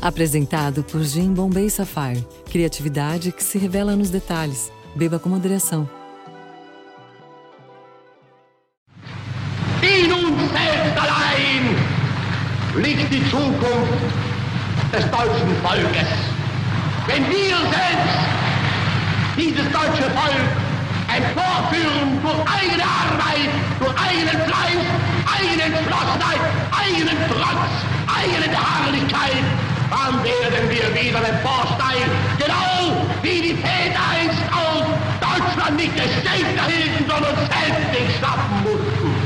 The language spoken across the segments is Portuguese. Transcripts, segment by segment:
Apresentado por Jim Bombay Sapphire. Criatividade que se revela nos detalhes. Beba com moderação. In uns selbst allein liegt die Zukunft des deutschen Volkes. Wenn wir selbst dieses deutsche Volk emporführen durch eigene Arbeit, durch eigenen Fleiß, eigene Entschlossenheit, eigenen Trotz, eigene Beharrlichkeit, dann werden wir wieder emporsteigen, genau wie die Väter einst auch Deutschland nicht des Gegner hielten, sondern selbst den Schaffen mussten.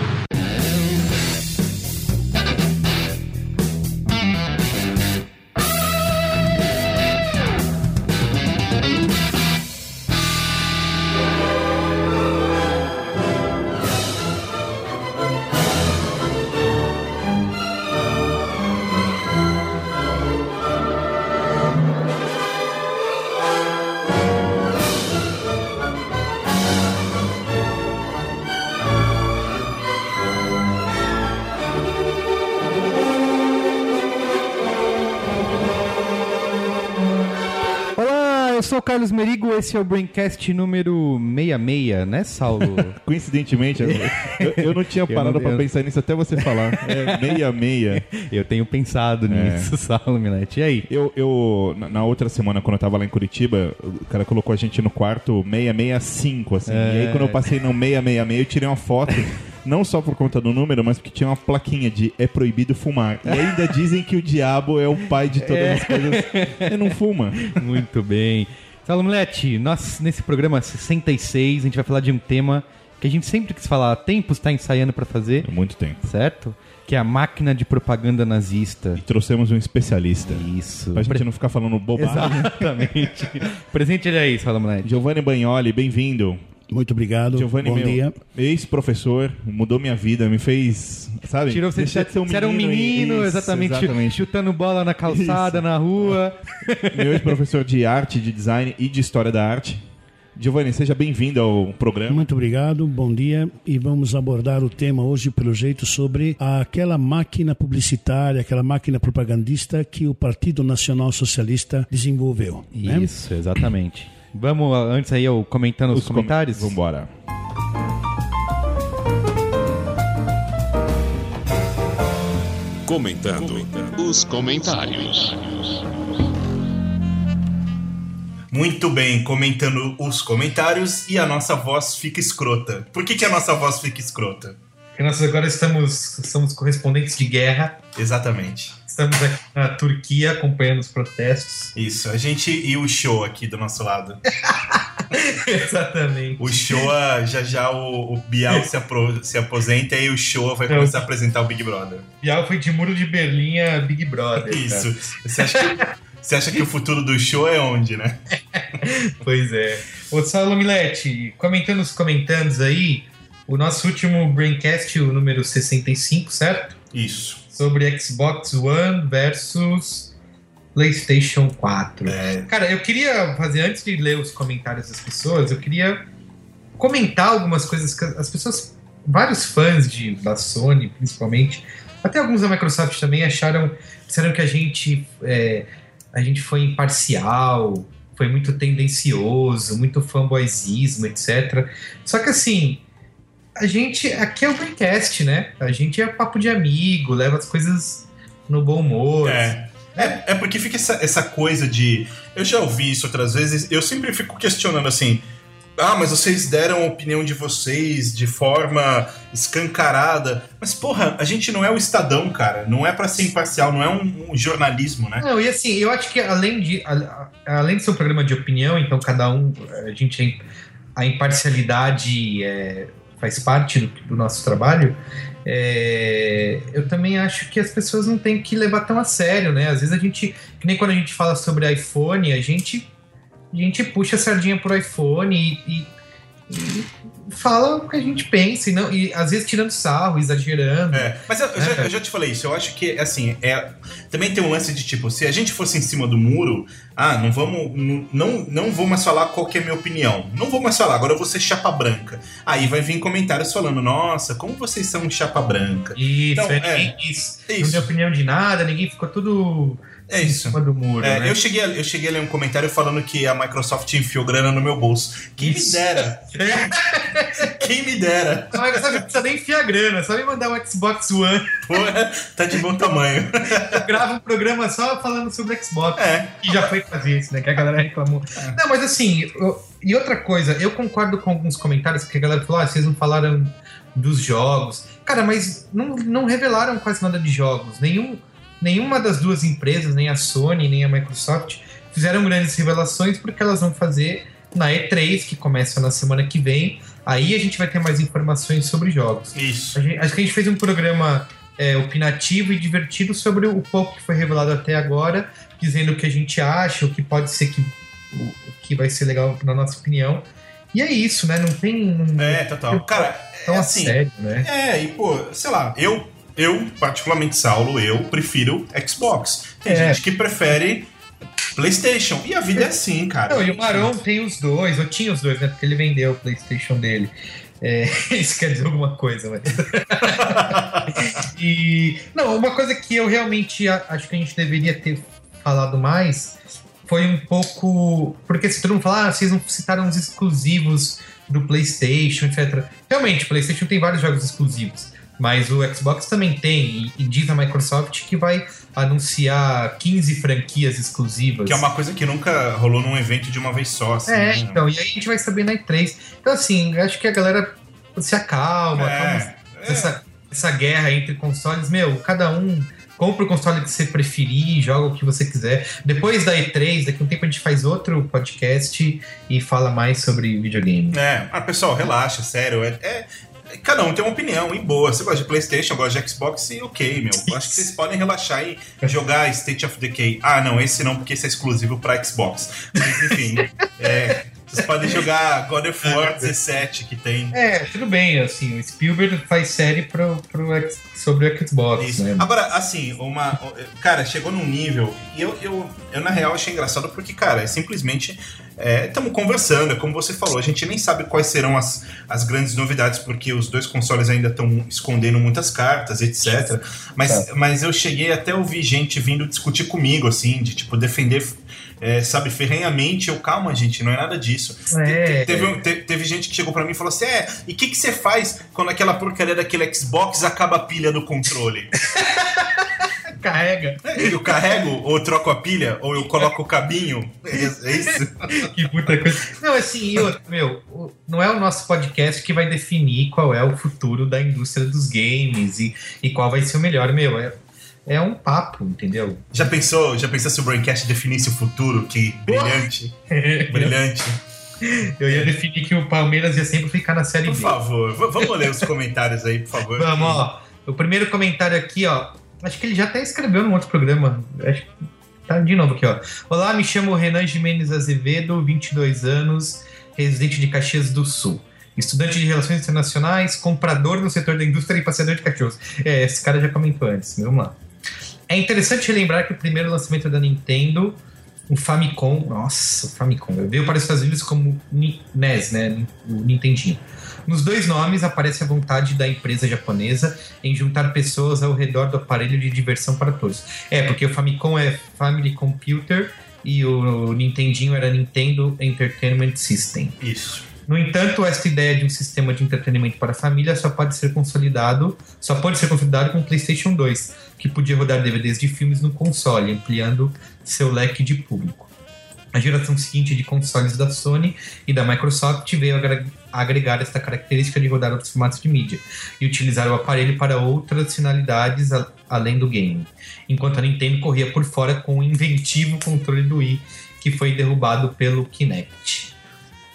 O Carlos Merigo, esse é o Braincast número 66, né, Saulo? Coincidentemente, eu, eu não tinha parado eu- pensar nisso até você falar. É meia meia. eu tenho pensado nisso, Saulo Milete. E aí? Eu, eu, na- na outra semana, quando eu tava lá em Curitiba, o cara colocou a gente no quarto 665, assim. É. E aí, quando eu passei no 666, eu tirei uma foto, não só por conta do número, mas porque tinha uma plaquinha de é proibido fumar. E ainda dizem que o diabo é o pai de todas É. as coisas. E não fuma. Muito bem. Saulo Milete, nós nesse programa 66, a gente vai falar de um tema que a gente sempre quis falar há tempos, está ensaiando para fazer, Há muito tempo. certo? Que é a máquina de propaganda nazista. E trouxemos um especialista. Isso. Pra gente Pre- não ficar falando bobagem. Exatamente. Presente ele aí, Saulo Milete. Giovanni Bagnoli, bem-vindo. Muito obrigado. Giovanni, Bom meu dia. ex-professor, mudou minha vida, me fez, sabe? Tirou você, Deixar de ser um você era um menino, Isso, exatamente, exatamente. chutando bola na calçada, na rua. Meu ex-professor de arte, de design e de história da arte. Giovanni, seja bem-vindo ao programa. Muito obrigado, bom dia. E vamos abordar o tema hoje, pelo jeito, sobre aquela máquina publicitária, aquela máquina propagandista que o Partido Nacional Socialista desenvolveu. né? Isso, exatamente. Vamos antes aí eu comentando os, com- comentários. Vambora. Comentando os comentários. Muito bem, comentando os comentários e a nossa voz fica escrota. Por que, que a nossa voz fica escrota? Porque nós agora estamos somos correspondentes de guerra. Exatamente. Estamos aqui na Turquia acompanhando os protestos. Isso, a gente e o show aqui do nosso lado. Exatamente. O Showa, já já o, o Bial se, apro- se aposenta e o Showa vai começar a apresentar o Big Brother. Bial foi de Muro de Berlim a Big Brother. Isso. Você acha, que, você acha que o futuro do show é onde, né? Pois é. Ô, Saulo Milete, comentando os comentários aí, o nosso último Braincast, o número 65, certo? Isso. Sobre Xbox One versus PlayStation 4. É, Cara, eu queria fazer, antes de ler os comentários das pessoas, eu queria comentar algumas coisas que as pessoas, vários fãs de, da Sony, principalmente, até alguns da Microsoft também, acharam, disseram que a gente, é, a gente foi imparcial, foi muito tendencioso, muito fanboyzismo, etc. Só que assim, a gente, aqui é o Braincast, né? A gente é papo de amigo, leva as coisas no bom humor. É. É, é porque fica essa, essa coisa de. Eu já ouvi isso outras vezes, eu sempre fico questionando assim. Ah, mas vocês deram a opinião de vocês de forma escancarada. Mas, porra, a gente não é o Estadão, cara. Não é pra ser imparcial, não é um, um jornalismo, né? Não, e assim, eu acho que além de, a- a- além de ser um programa de opinião, então cada um, a gente a imparcialidade é, faz parte do, do nosso trabalho. é, eu também acho que as pessoas não têm que levar tão a sério, né? Às vezes a gente, que nem quando a gente fala sobre iPhone, a gente, a gente puxa a sardinha pro iPhone e, e- e fala o que a gente pensa e, não, e às vezes tirando sarro, exagerando. É, mas eu, eu É, já, eu já te falei isso, eu acho que, assim, é, também tem um lance de tipo, se a gente fosse em cima do muro, ah, não vamos, não, não vou mais falar qual que é a minha opinião, não vou mais falar, agora eu vou ser chapa branca. Aí vai vir comentários falando, nossa, como vocês são chapa branca. Isso, Então, é, é, quis, é não isso. deu opinião de nada, ninguém ficou tudo É isso. do muro. É, né? eu, cheguei a, eu cheguei a ler um comentário falando que a Microsoft enfiou grana no meu bolso. Quem me dera, quem me dera. A Microsoft não precisa nem enfiar grana, só me mandar um Xbox One. Porra, tá de bom tamanho. Eu gravo um programa só falando sobre Xbox. É, Que já foi fazer isso, né? Que a galera reclamou. Não, mas assim, eu- e outra coisa, eu concordo com alguns comentários, porque a galera falou, ah, vocês não falaram dos jogos. Cara, mas não, não revelaram quase nada de jogos. Nenhum, nenhuma das duas empresas, nem a Sony, nem a Microsoft, fizeram grandes revelações, porque elas vão fazer na E3, que começa na semana que vem. Aí a gente vai ter mais informações sobre jogos. isso. Gente- acho que a gente fez um programa é, opinativo e divertido sobre o pouco que foi revelado até agora, dizendo o que a gente acha, o que pode ser que, o, que vai ser legal na nossa opinião. E é isso, né? Não tem. É, total. Cara, tão é assim. sério, né? É, e pô, sei lá, eu, eu particularmente, Saulo, eu prefiro Xbox. Tem É. gente que prefere PlayStation. E a vida é assim, cara. Não, e o Maron tem os dois, ou tinha os dois, né? Porque ele vendeu o PlayStation dele. É, isso quer dizer alguma coisa, mas. e. Não, uma coisa que eu realmente acho que a gente deveria ter falado mais foi um pouco. Porque se todo mundo fala, ah, vocês não citaram os exclusivos do PlayStation, etc. Realmente, o PlayStation tem vários jogos exclusivos. Mas o Xbox também tem, e, diz a Microsoft que vai anunciar 15 franquias exclusivas. Que é uma coisa que nunca rolou num evento de uma vez só. Assim, É, né? então, e aí a gente vai saber na E3. Então, assim, acho que a galera se acalma, É, é. essa, essa guerra entre consoles. Meu, cada um compra o console que você preferir, joga o que você quiser. Depois da E3, daqui a um tempo a gente faz outro podcast e fala mais sobre videogame. É, ah, pessoal, relaxa, sério. É, é- cada um tem uma opinião, e boa. Você gosta de PlayStation, gosta de Xbox, e ok, meu. Eu acho que vocês podem relaxar e jogar State of Decay. Ah, não, esse não, porque esse é exclusivo pra Xbox. Mas enfim, é, vocês podem jogar God of War 17, que tem. É, tudo bem, assim, o Spielberg faz série pro, pro, sobre o Xbox, Isso. né? Agora, assim, uma. Cara, chegou num nível. E eu, eu, eu, na real, achei engraçado porque, cara, é simplesmente. Estamos conversando, é como você falou, a gente nem sabe quais serão as, as grandes novidades, porque os dois consoles ainda estão escondendo muitas cartas, etc. Mas, mas eu cheguei até a ouvir gente vindo discutir comigo, assim, de tipo, defender. é, sabe, ferrenhamente, eu, calma, gente, não é nada disso. É. Te- Teve, te- teve gente que chegou pra mim e falou assim: É, e o que, que você faz quando aquela porcaria daquele Xbox acaba a pilha do controle? Carrega. Eu carrego, ou eu troco a pilha, ou eu coloco o cabinho. É isso- é? Que puta coisa. Não, assim, e outra, meu, não é o nosso podcast que vai definir qual é o futuro da indústria dos games e, e qual vai ser o melhor, meu. É, é um papo, entendeu? Já pensou, já pensou se o Braincast definisse o futuro? Que brilhante, brilhante. Eu ia definir que o Palmeiras ia sempre ficar na Série Por B. favor, v- vamos ler os comentários aí, por favor. Vamos, ó. O primeiro comentário aqui, ó. Acho que ele já até escreveu num outro programa. Acho que tá de novo aqui, ó. Olá, me chamo Renan Jimenez Azevedo, 22 anos, residente de Caxias do Sul. Estudante de Relações Internacionais, comprador no setor da indústria e passeador de cachorros. É, esse cara já comentou antes, vamos lá. É interessante relembrar que o primeiro lançamento da Nintendo, o Famicom, nossa, o Famicom, veio para os Estados Unidos como NES, né? O Nintendinho. Nos dois nomes aparece a vontade da empresa japonesa em juntar pessoas ao redor do aparelho de diversão para todos. É, porque o Famicom é Family Computer e o Nintendinho era Nintendo Entertainment System. Isso. No entanto, esta ideia de um sistema de entretenimento para a família só pode ser consolidado, só pode ser consolidado com o PlayStation 2, que podia rodar DVDs de filmes no console, ampliando seu leque de público. A geração seguinte de consoles da Sony e da Microsoft veio agregar esta característica de rodar outros formatos de mídia e utilizar o aparelho para outras finalidades a- além do game, enquanto a Nintendo corria por fora com o inventivo controle do Wii, que foi derrubado pelo Kinect.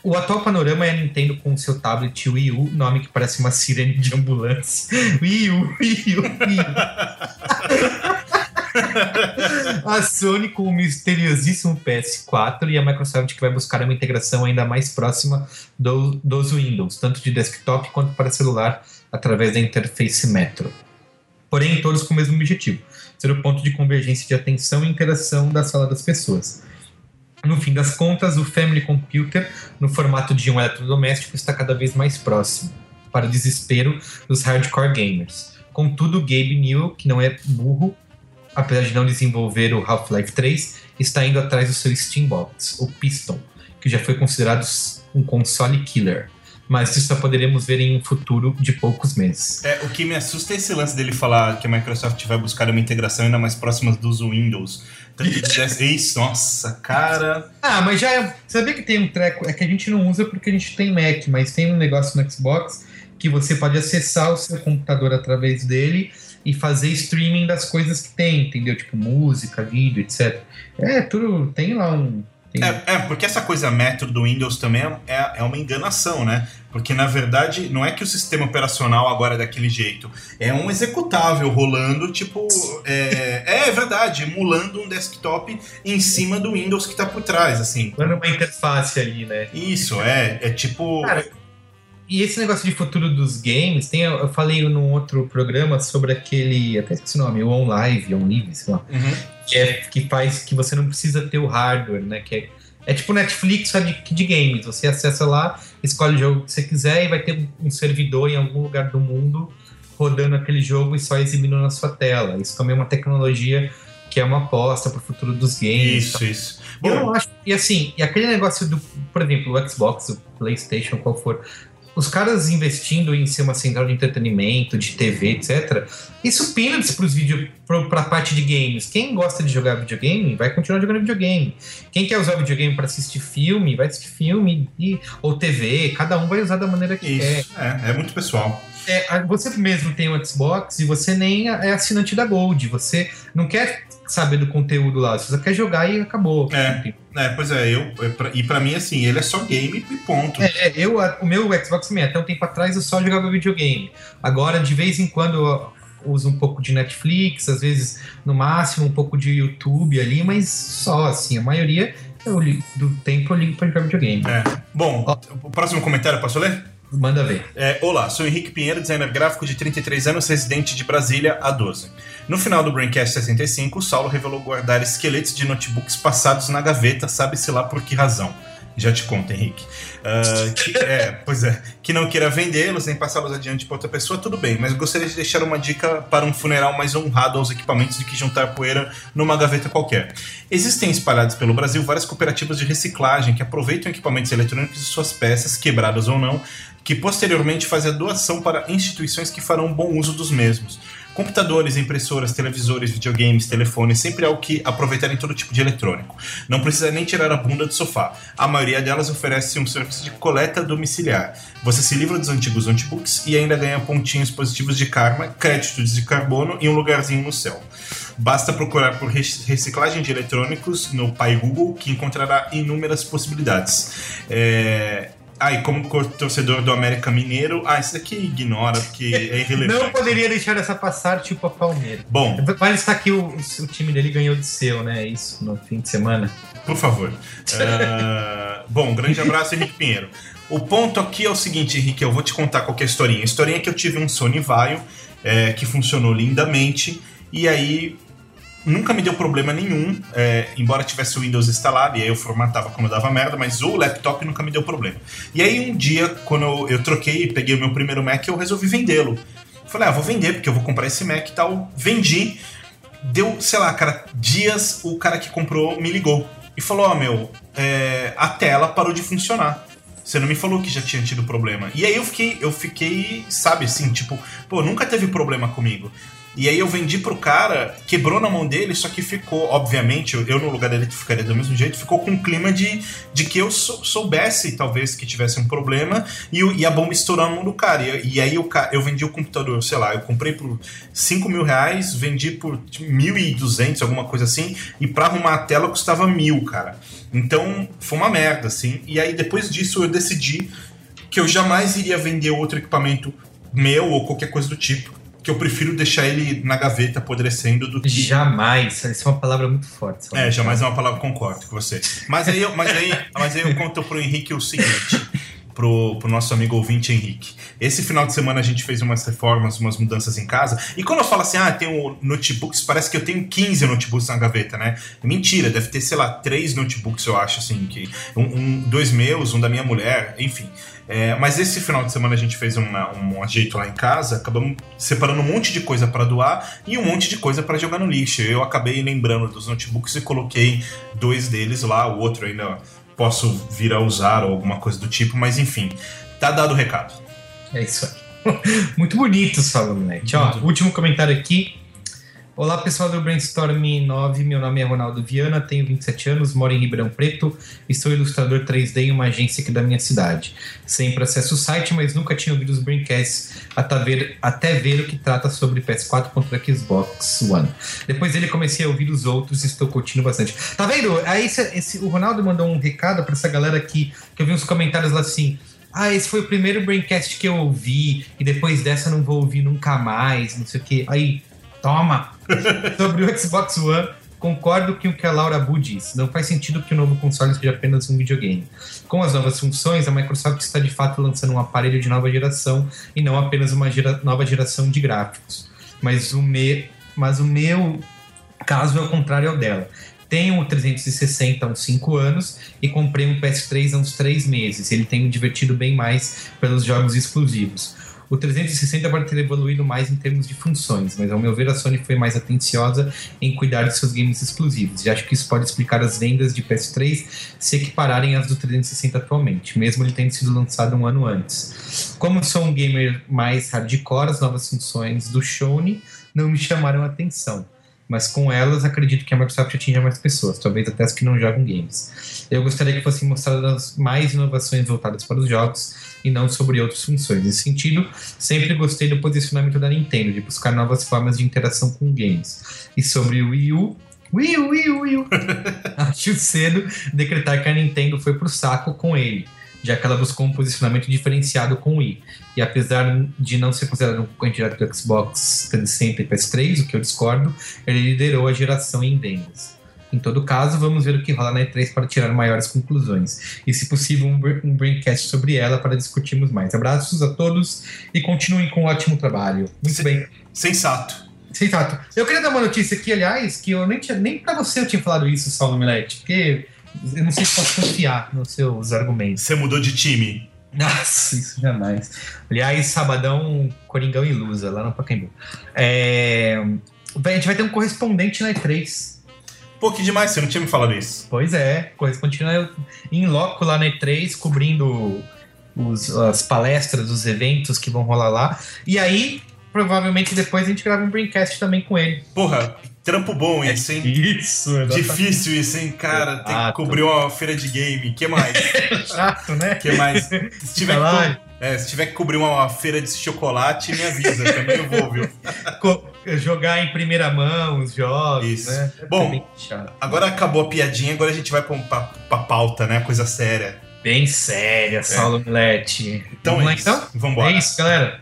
O atual panorama é a Nintendo com seu tablet Wii U, nome que parece uma sirene de ambulância. Wii U, Wii U, Wii U. a Sony com o misteriosíssimo PS4 e a Microsoft que vai buscar uma integração ainda mais próxima do, dos Windows, tanto de desktop quanto para celular, através da interface Metro. Porém, todos com o mesmo objetivo: ser o ponto de convergência de atenção e interação da sala das pessoas. No fim das contas, o Family Computer, no formato de um eletrodoméstico, está cada vez mais próximo, para o desespero dos hardcore gamers. Contudo, Gabe Newell, que não é burro, apesar de não desenvolver o Half-Life 3, está indo atrás do seu Steambox, o Piston, que já foi considerado um console killer. Mas isso só poderemos ver em um futuro de poucos meses. É, o que me assusta é esse lance dele falar que a Microsoft vai buscar uma integração ainda mais próxima dos Windows. Tanto que Isso, nossa, cara. Ah, mas já é, sabia que tem um treco, é que a gente não usa porque a gente tem Mac, mas tem um negócio no Xbox que você pode acessar o seu computador através dele e fazer streaming das coisas que tem, entendeu? Tipo música, vídeo, etc. É, tudo tem lá um. Tem... É, é, porque essa coisa metro do Windows também é, é uma enganação, né? Porque na verdade não é que o sistema operacional agora é daquele jeito, é um executável rolando, tipo. É, é verdade, emulando um desktop em cima do Windows que está por trás, assim. Dando uma interface ali, né? Isso, é. É tipo. Cara, e esse negócio de futuro dos games, tem, eu falei num outro programa sobre aquele, até esqueci o nome, o OnLive, OnLive, sei lá, Uhum. que, é, que faz que você não precisa ter o hardware, né? Que é, é tipo Netflix só de, de games. Você acessa lá, escolhe o jogo que você quiser e vai ter um servidor em algum lugar do mundo rodando aquele jogo e só exibindo na sua tela. Isso também é uma tecnologia que é uma aposta para o futuro dos games. Isso, isso. Eu Bom, não acho. E assim, e aquele negócio do, por exemplo, o Xbox, o PlayStation, qual for. Os caras investindo em ser uma central de entretenimento, de TV, etc. Isso peanuts pros vídeos, pro, pra parte de games. Quem gosta de jogar videogame vai continuar jogando videogame. Quem quer usar videogame para assistir filme, vai assistir filme e, ou TV. Cada um vai usar da maneira que quer. isso. É, é muito pessoal. É, a- você mesmo tem um Xbox e você nem é assinante da Gold. Você não quer saber do conteúdo lá. Você só quer jogar e acabou. É. É, pois é, eu. E pra mim, assim, ele é só game e ponto. É, é, eu, o meu Xbox também, até um tempo atrás eu só jogava videogame. Agora, de vez em quando, eu uso um pouco de Netflix, às vezes, no máximo, um pouco de YouTube ali, mas só, assim, a maioria eu do tempo eu ligo pra jogar videogame. É. Bom, o próximo comentário, posso ler? Manda ver. É, Olá, sou Henrique Pinheiro, designer gráfico de 33 anos, residente de Brasília há 12. No final do Braincast 65, o Saulo revelou guardar esqueletos de notebooks passados na gaveta, sabe-se lá por que razão. Já te conto, Henrique. Ah, que, é, pois é. Que não queira vendê-los nem passá-los adiante para outra pessoa, tudo bem, mas gostaria de deixar uma dica para um funeral mais honrado aos equipamentos do que juntar poeira numa gaveta qualquer. Existem espalhados pelo Brasil várias cooperativas de reciclagem que aproveitam equipamentos eletrônicos e suas peças, quebradas ou não, que posteriormente fazem a doação para instituições que farão bom uso dos mesmos. Computadores, impressoras, televisores, videogames, telefones, sempre algo que aproveitarem todo tipo de eletrônico. Não precisa nem tirar a bunda do sofá. A maioria delas oferece um serviço de coleta domiciliar. Você se livra dos antigos notebooks e ainda ganha pontinhos positivos de karma, créditos de carbono e um lugarzinho no céu. Basta procurar por rec- reciclagem de eletrônicos no pai Google que encontrará inúmeras possibilidades. É... Ah, e como torcedor do América Mineiro, ah, isso daqui ignora, porque é irrelevante. Não poderia deixar essa passar, tipo a Palmeiras. Bom, Vale estar que o, o time dele ganhou de seu, né? Isso, no fim de semana. por favor. Ah, bom, um grande abraço, Henrique Pinheiro. O ponto aqui é o seguinte, Henrique, eu vou te contar qual que é historinha. A historinha é que eu tive um Sony Vaio é, que funcionou lindamente e aí nunca me deu problema nenhum, é, embora tivesse o Windows instalado e aí eu formatava quando dava merda, mas o laptop nunca me deu problema. E aí um dia, quando eu, eu troquei e peguei o meu primeiro Mac, eu resolvi vendê-lo. Falei, ah, vou vender porque eu vou comprar esse Mac e tal. Vendi. Deu, sei lá, cara, dias o cara que comprou me ligou e falou: Ó, meu, é, a tela parou de funcionar. Você não me falou que já tinha tido problema. E aí eu fiquei, eu fiquei, sabe, assim, tipo, pô, nunca teve problema comigo. E aí eu vendi pro cara, quebrou na mão dele, só que ficou, obviamente, eu, eu no lugar dele ficaria do mesmo jeito, ficou com um clima de, de que eu sou- soubesse, talvez, que tivesse um problema e, e a bomba estourou na mão do cara. E, e aí ca- eu vendi o computador, sei lá, eu comprei por 5 mil reais, vendi por 1.200, alguma coisa assim, e pra arrumar a tela custava mil, cara. Então foi uma merda, assim. E aí depois disso eu decidi que eu jamais iria vender outro equipamento meu ou qualquer coisa do tipo que eu prefiro deixar ele na gaveta apodrecendo do que. Jamais. Isso é uma palavra muito forte. É, jamais é uma palavra concordo com você. Mas aí, eu- mas aí, mas aí eu conto pro Henrique o seguinte. Pro, pro nosso amigo ouvinte Henrique. Esse final de semana a gente fez umas reformas, umas mudanças em casa. E quando eu falo assim, ah, tenho notebooks, parece que eu tenho 15 notebooks na gaveta, né? Mentira, deve ter, sei lá, três notebooks, eu acho, assim. que um, um- Dois meus, um da minha mulher, enfim. É, mas esse final de semana a gente fez uma- um ajeito lá em casa, acabamos separando um monte de coisa para doar e um monte de coisa para jogar no lixo. Eu acabei lembrando dos notebooks e coloquei dois deles lá, o outro ainda posso vir a usar ou alguma coisa do tipo, mas enfim, tá dado o recado. É isso aí. Muito bonito, Salomão Net. Ó, último comentário aqui. Olá, pessoal do Brainstorm 9. Meu nome é Ronaldo Viana, tenho 27 anos, moro em Ribeirão Preto e sou ilustrador 3D em uma agência aqui da minha cidade. Sempre acesso o site, mas nunca tinha ouvido os Braincasts até ver, até ver o que trata sobre PS4 contra Xbox One. Depois dele comecei a ouvir os outros e estou curtindo bastante. Tá vendo? Aí esse, esse- o Ronaldo mandou um recado pra essa galera aqui, que eu vi uns comentários lá assim. Ah, esse foi o primeiro Braincast que eu ouvi, e depois dessa não vou ouvir nunca mais, não sei o quê. Aí, toma! Sobre o Xbox One, concordo com o que a Laura Bu disse. Não faz sentido que o novo console seja apenas um videogame. Com as novas funções, a Microsoft está de fato lançando um aparelho de nova geração e não apenas uma gera- nova geração de gráficos. Mas o, me, mas o meu caso é o contrário ao dela. Tenho o 360 há uns 5 anos e comprei um PS3 há uns 3 meses. Ele tem me divertido bem mais pelos jogos exclusivos. O 360 pode ter evoluído mais em termos de funções, mas ao meu ver a Sony foi mais atenciosa em cuidar de seus games exclusivos. E acho que isso pode explicar as vendas de PS3 se equipararem às do 360 atualmente, mesmo ele tendo sido lançado um ano antes. Como sou um gamer mais hardcore, as novas funções do Sony não me chamaram a atenção mas com elas acredito que a Microsoft atinja mais pessoas, talvez até as que não jogam games. Eu gostaria que fossem mostradas mais inovações voltadas para os jogos e não sobre outras funções. Nesse sentido, sempre gostei do posicionamento da Nintendo, de buscar novas formas de interação com games. E sobre o Wii U, Wii U, Wii U, Wii U, acho cedo decretar que a Nintendo foi pro saco com ele, já que ela buscou um posicionamento diferenciado com o Wii. E apesar de não ser considerado um direto do Xbox 360 e PS3, o que eu discordo, ele liderou a geração em vendas. Em todo caso, vamos ver o que rola na E3 para tirar maiores conclusões. E, se possível, um, um braincast sobre ela para discutirmos mais. Abraços a todos e continuem com um ótimo trabalho. Muito bem. Sensato. Sensato. Eu queria dar uma notícia aqui, aliás, que eu nem tinha, nem pra você eu tinha falado isso, Saulo Milete, porque eu não sei se posso confiar nos seus argumentos. Você mudou de time. Nossa, isso jamais. Aliás, sabadão, Coringão e Lusa, lá no Pacaembu. É... A gente vai ter um correspondente na E3. Pô, que demais, você não tinha me falado isso. Pois é, correspondente em loco lá na E3, cobrindo os- as palestras, os eventos que vão rolar lá. E aí, provavelmente depois a gente grava um Braincast também com ele. Porra, trampo bom esse, hein? Isso, Difícil isso, hein, cara? Tem que Exato. cobrir uma feira de game. que mais? chato, né? que mais? Se tiver, que, é, se tiver que cobrir uma feira de chocolate, me avisa. Também eu vou, viu? Jogar em primeira mão os jogos, Isso. né? Bom, bem chato. Agora acabou a piadinha, agora a gente vai pra, pra, pra pauta, né? Coisa séria. Bem séria, Saulo Milete. Então Vamos lá é isso. então? Vambora. É isso, galera.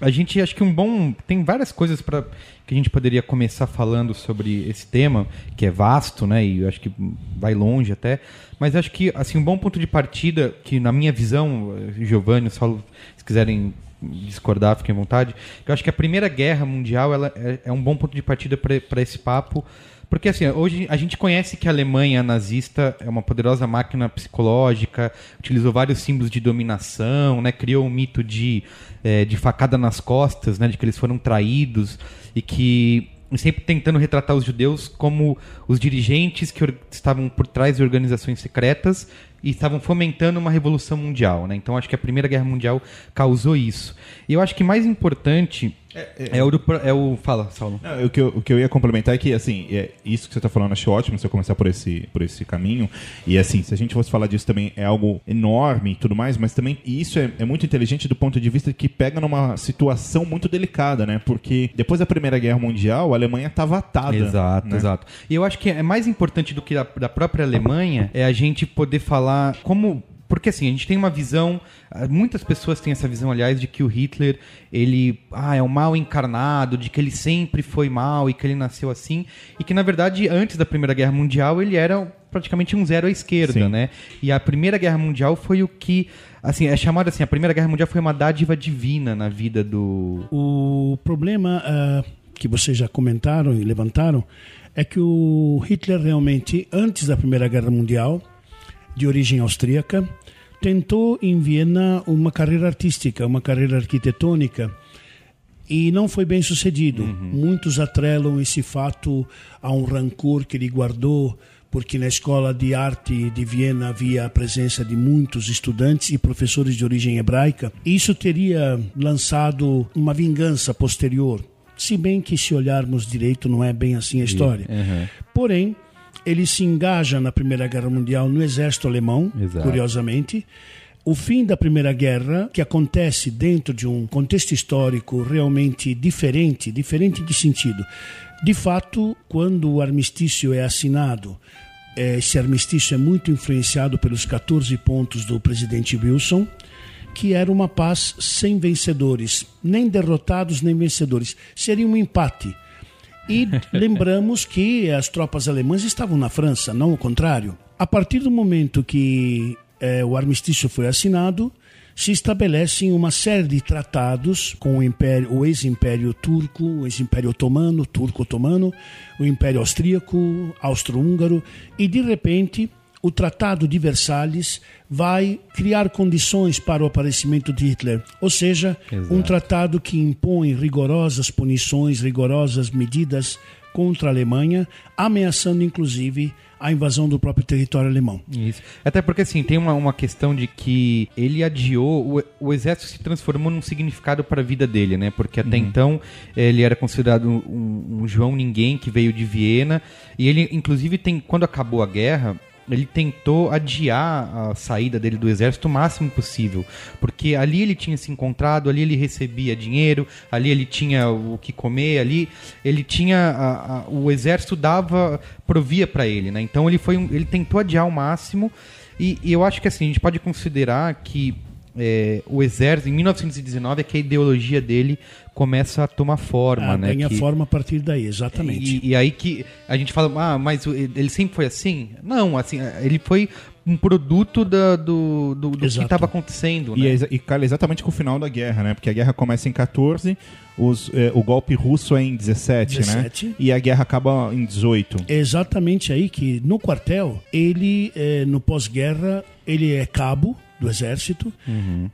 A gente acho que um bom. Tem várias coisas para que a gente poderia começar falando sobre esse tema, que é vasto, né? E acho que vai longe até. Mas acho que assim, um bom ponto de partida, que na minha visão, Giovanni, Saulo, se quiserem discordar, fiquem à vontade. Eu acho que a Primeira Guerra Mundial ela é, é um bom ponto de partida para esse papo. Porque assim, hoje a gente conhece que a Alemanha nazista é uma poderosa máquina psicológica, utilizou vários símbolos de dominação, né? criou um mito de, eh, de facada nas costas, né? de que eles foram traídos e que sempre tentando retratar os judeus como os dirigentes que estavam por trás de organizações secretas e estavam fomentando uma revolução mundial. Né? Então acho que a Primeira Guerra Mundial causou isso. E eu acho que mais importante é, o, do é o. Fala, Saulo. Não, o, que eu, o que eu ia complementar é que, assim, é, isso que você está falando acho ótimo, se eu começar por esse, por esse caminho. E, assim, se a gente fosse falar disso também, é algo enorme e tudo mais, mas também isso é, é muito inteligente do ponto de vista que pega numa situação muito delicada, né? Porque depois da Primeira Guerra Mundial, a Alemanha estava atada. Exato, né? exato. E eu acho que é mais importante do que da, da própria Alemanha é a gente poder falar como porque assim, a gente tem uma visão, ah, muitas pessoas têm essa visão, aliás, de que o Hitler, ele ah, é o mal encarnado, de que ele sempre foi mal e que ele nasceu assim, e que na verdade, antes da Primeira Guerra Mundial, ele era praticamente um zero à esquerda, Sim. né? E a Primeira Guerra Mundial foi o que, assim, é chamado assim, a Primeira Guerra Mundial foi uma dádiva divina na vida do... O problema ah, que vocês já comentaram e levantaram é que o Hitler realmente, antes da Primeira Guerra Mundial, de origem austríaca, tentou em Viena uma carreira artística, uma carreira arquitetônica e não foi bem sucedido. Muitos atrelam esse fato a um rancor que ele guardou porque na escola de arte de Viena havia a presença de muitos estudantes e professores de origem hebraica. Isso teria lançado uma vingança posterior. Se bem que, se olharmos direito, não é bem assim a história. Porém, ele se engaja na Primeira Guerra Mundial no exército alemão, Exato. curiosamente. O fim da Primeira Guerra, que acontece dentro de um contexto histórico realmente diferente, diferente de sentido. De fato, quando o armistício é assinado, eh, esse armistício é muito influenciado pelos 14 pontos do presidente Wilson, que era uma paz sem vencedores, nem derrotados nem vencedores. Seria um empate. E lembramos que as tropas alemãs estavam na França, não o contrário. A partir do momento que eh, o armistício foi assinado, se estabelecem uma série de tratados com o império, o ex-império turco, o ex-império otomano, turco-otomano, o império austríaco, austro-húngaro, e de repente o Tratado de Versalhes vai criar condições para o aparecimento de Hitler. Ou seja, um tratado que impõe rigorosas punições, rigorosas medidas contra a Alemanha, ameaçando inclusive a invasão do próprio território alemão. Isso. Até porque, assim, tem uma, uma questão de que ele adiou, o, o exército se transformou num significado para a vida dele, né? Porque até então ele era considerado um, um João Ninguém que veio de Viena. E ele, inclusive, tem quando acabou a guerra, ele tentou adiar a saída dele do exército o máximo possível, porque ali ele tinha se encontrado, ali ele recebia dinheiro, ali ele tinha o que comer, ali ele tinha a- a- o exército dava provia para ele, né? Então ele foi um- ele tentou adiar ao máximo e, e eu acho que assim a gente pode considerar que é, o exército em 1919 é que a ideologia dele começa a tomar forma, Ah, né? ganha que- forma a partir daí, exatamente. e, e aí que a gente fala, ah, mas ele sempre foi assim? Não, assim, ele foi um produto da- do, do, do que estava acontecendo, E, né? é exa- e cala exatamente com o final da guerra, né? Porque a guerra começa em 14, os, eh, o golpe russo é em 17, 17. né? E a guerra acaba em 18. É exatamente aí que no quartel, ele, eh, no pós-guerra, ele é cabo do exército,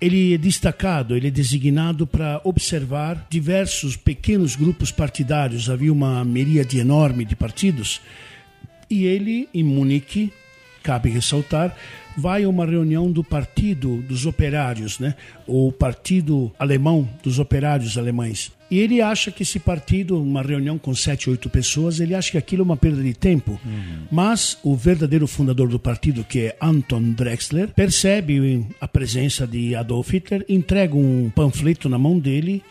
ele é destacado, ele é designado para observar diversos pequenos grupos partidários, havia uma miríade enorme de partidos, e ele, em Munique, cabe ressaltar, vai a uma reunião do Partido dos Operários, né? o Partido Alemão dos Operários Alemães. E ele acha que esse partido, uma reunião com sete, oito pessoas, ele acha que aquilo é uma perda de tempo. Mas o verdadeiro fundador do partido, que é Anton Drexler, percebe a presença de Adolf Hitler, entrega um panfleto na mão dele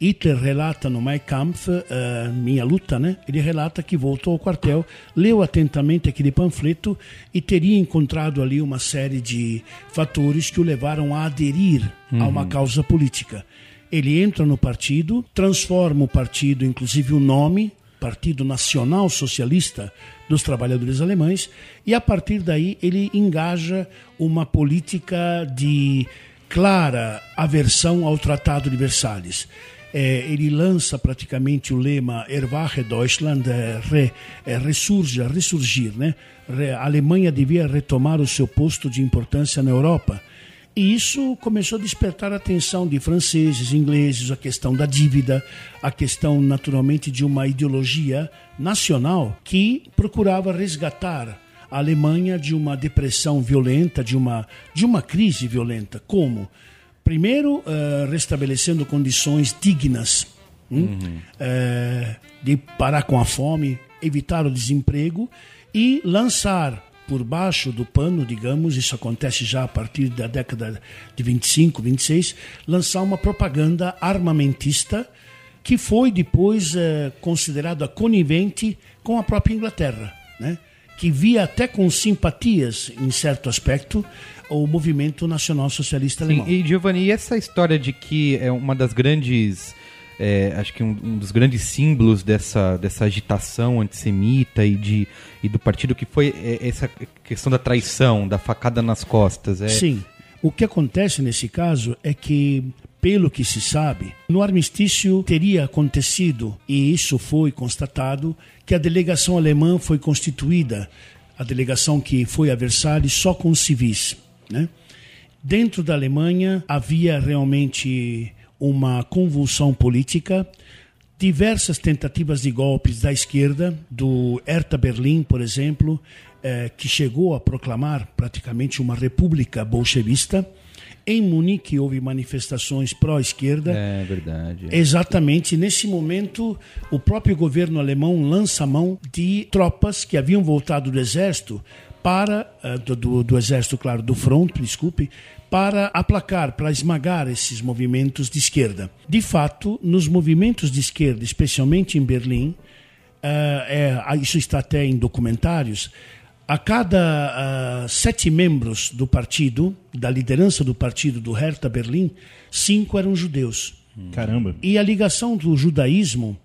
Hitler relata no Mein Kampf, eh, Minha Luta, né? Ele relata que voltou ao quartel, leu atentamente aquele panfleto e teria encontrado ali uma série de fatores que o levaram a aderir a uma causa política. Ele entra no partido, transforma o partido, inclusive o nome, Partido Nacional Socialista dos Trabalhadores Alemães, e a partir daí ele engaja uma política de clara aversão ao Tratado de Versalhes. É, ele lança praticamente o lema Erwache Deutschland, é, re, é, ressurja, ressurgir. Né? A Alemanha devia retomar o seu posto de importância na Europa. E isso começou a despertar a atenção de franceses, ingleses, a questão da dívida, a questão, naturalmente, de uma ideologia nacional que procurava resgatar a Alemanha de uma depressão violenta, de uma, de uma crise violenta. Como? Primeiro, eh, restabelecendo condições dignas hum, eh, de parar com a fome, evitar o desemprego e lançar por baixo do pano, digamos, isso acontece já a partir da década de 25, 26, lançar uma propaganda armamentista que foi depois eh, considerada conivente com a própria Inglaterra, né? que via até com simpatias, em certo aspecto, o movimento nacional socialista Sim, alemão. e Giovanni, e essa história de que é uma das grandes. é, acho que um, um dos grandes símbolos dessa, dessa agitação antissemita e, de, e do partido que foi é, essa questão da traição, da facada nas costas. É, Sim. O que acontece nesse caso é que, pelo que se sabe, no armistício teria acontecido, e isso foi constatado, que a delegação alemã foi constituída, a delegação que foi a Versalhes, só com civis. Né? Dentro da Alemanha havia realmente uma convulsão política, diversas tentativas de golpes da esquerda, do Hertha Berlim, por exemplo, eh, que chegou a proclamar praticamente uma república bolchevista. Em Munique houve manifestações pró-esquerda. É verdade. Exatamente nesse momento, o próprio governo alemão lança mão de tropas que haviam voltado do exército para eh, do, do, exército, claro, do front, desculpe, para aplacar, para esmagar esses movimentos de esquerda. De fato, nos movimentos de esquerda, especialmente em Berlim, eh, é, isso está até em documentários, a cada ah, sete membros do partido, da liderança do partido do Hertha Berlim, cinco eram judeus. Caramba. E a ligação do judaísmo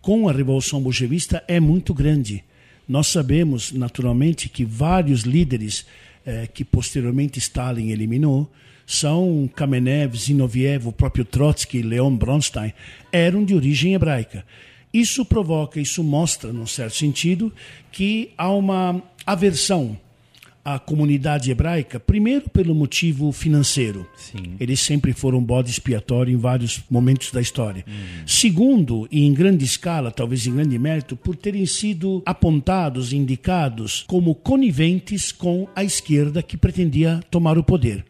com a Revolução Bolchevista é muito grande. Nós sabemos, naturalmente, que vários líderes eh, que posteriormente Stalin eliminou são Kamenev, Zinoviev, o próprio Trotsky, Leon Bronstein, eram de origem hebraica. Isso provoca, isso mostra, num certo sentido, que há uma aversão à comunidade hebraica, primeiro pelo motivo financeiro. Sim. Eles sempre foram bode expiatório em vários momentos da história. Segundo, e em grande escala, talvez em grande mérito, por terem sido apontados, indicados como coniventes com a esquerda que pretendia tomar o poder.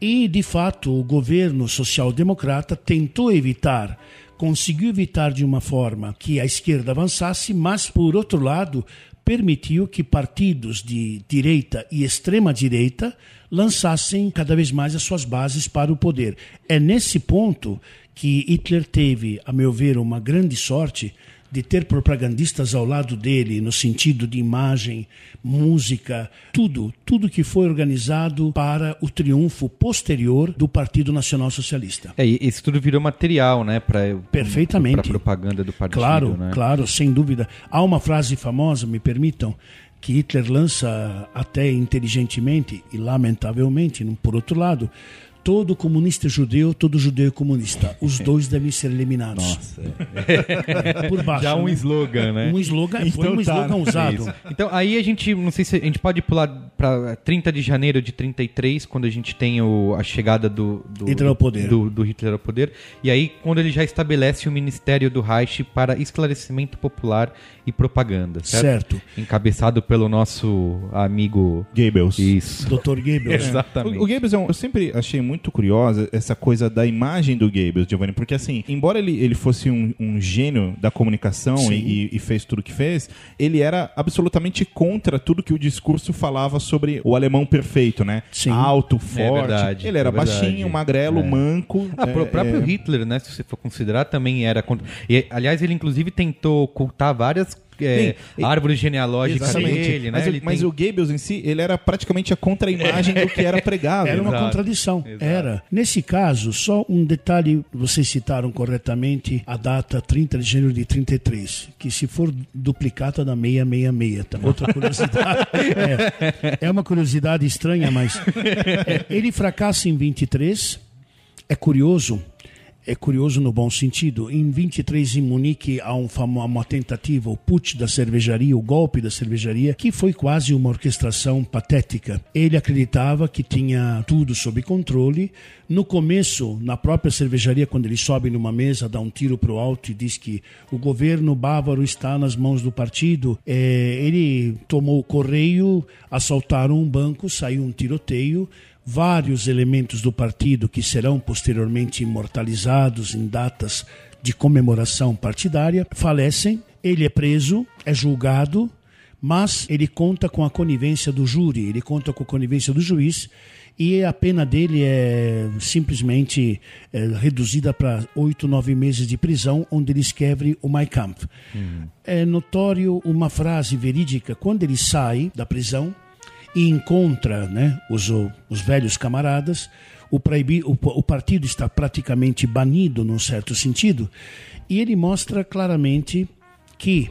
E, de fato, o governo social-democrata tentou evitar, conseguiu evitar de uma forma que a esquerda avançasse, mas, por outro lado, permitiu que partidos de direita e extrema-direita lançassem cada vez mais as suas bases para o poder. É nesse ponto que Hitler teve, a meu ver, uma grande sorte de ter propagandistas ao lado dele, no sentido de imagem, música, tudo, tudo que foi organizado para o triunfo posterior do Partido Nacional Socialista. É, isso tudo virou material, né? Pra, Perfeitamente. Pra propaganda do partido. Claro, né? claro, sem dúvida. Há uma frase famosa, me permitam, que Hitler lança até inteligentemente e lamentavelmente, por outro lado, todo comunista é judeu, todo judeu é comunista. Os dois devem ser eliminados. Nossa. Por baixo. Já um né? slogan, né? Um slogan, foi Então um tá. slogan usado. Isso. Então, aí a gente, não sei se a gente pode pular para 30 de janeiro de 33, quando a gente tem o, a chegada do, do Hitler ao poder. Do, do Hitler ao poder. E aí, quando ele já estabelece o Ministério do Reich para esclarecimento popular e propaganda, certo? Certo. Encabeçado pelo nosso amigo. Goebbels. Isso. Dr. Goebbels. Exatamente. O, o Goebbels, é um- eu sempre achei muito curiosa essa coisa da imagem do Goebbels, Giovanni, porque assim, embora ele, ele fosse um, um gênio da comunicação e, e fez tudo que fez, ele era absolutamente contra tudo que o discurso falava sobre o alemão perfeito, né? Sim. Alto, forte. verdade, ele era é verdade. baixinho, magrelo, É. manco. Ah, é, o próprio é, Hitler, né? Se você for considerar, também era contra. E, aliás, ele inclusive tentou ocultar várias é, Sim. árvores genealógicas Exatamente. dele, né? Mas, o- Ele mas tem- o Goebbels em si, ele era praticamente a contra-imagem do que era pregado. Era uma Exato, contradição. exato. Era. Nesse caso, só um detalhe, vocês citaram corretamente a data 30 de janeiro de 33, que se for duplicata dá 666, tá? Outra curiosidade. é, é uma curiosidade estranha, mas é, ele fracassa em 23. É curioso, é curioso no bom sentido. Em 23 em Munique há um famo- uma tentativa, o putsch da cervejaria, o golpe da cervejaria, que foi quase uma orquestração patética. Ele acreditava que tinha tudo sob controle. No começo, na própria cervejaria, quando ele sobe numa mesa, dá um tiro para o alto e diz que o governo bávaro está nas mãos do partido, é, ele tomou o correio, assaltaram um banco, saiu um tiroteio vários elementos do partido que serão posteriormente imortalizados em datas de comemoração partidária falecem. Ele é preso, é julgado, mas ele conta com a conivência do júri, ele conta com a conivência do juiz e a pena dele é simplesmente é, reduzida para oito, nove meses de prisão, onde ele escreve o Mein Kampf. Uhum. É notório uma frase verídica, quando ele sai da prisão e encontra né, os, os velhos camaradas, o, proibi, o, o partido está praticamente banido, num certo sentido, e ele mostra claramente que,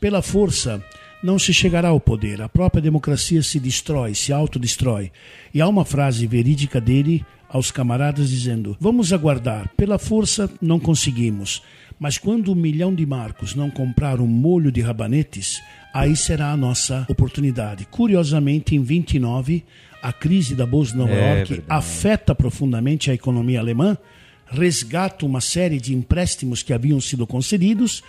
pela força não se chegará ao poder. A própria democracia se destrói, se autodestrói. E há uma frase verídica dele aos camaradas dizendo: Vamos aguardar, pela força não conseguimos, mas quando um milhão de marcos não comprar um molho de rabanetes, aí será a nossa oportunidade. Curiosamente, em 29, a crise da Bolsa de Nova é, York verdade. afeta profundamente a economia alemã, resgata uma série de empréstimos que haviam sido concedidos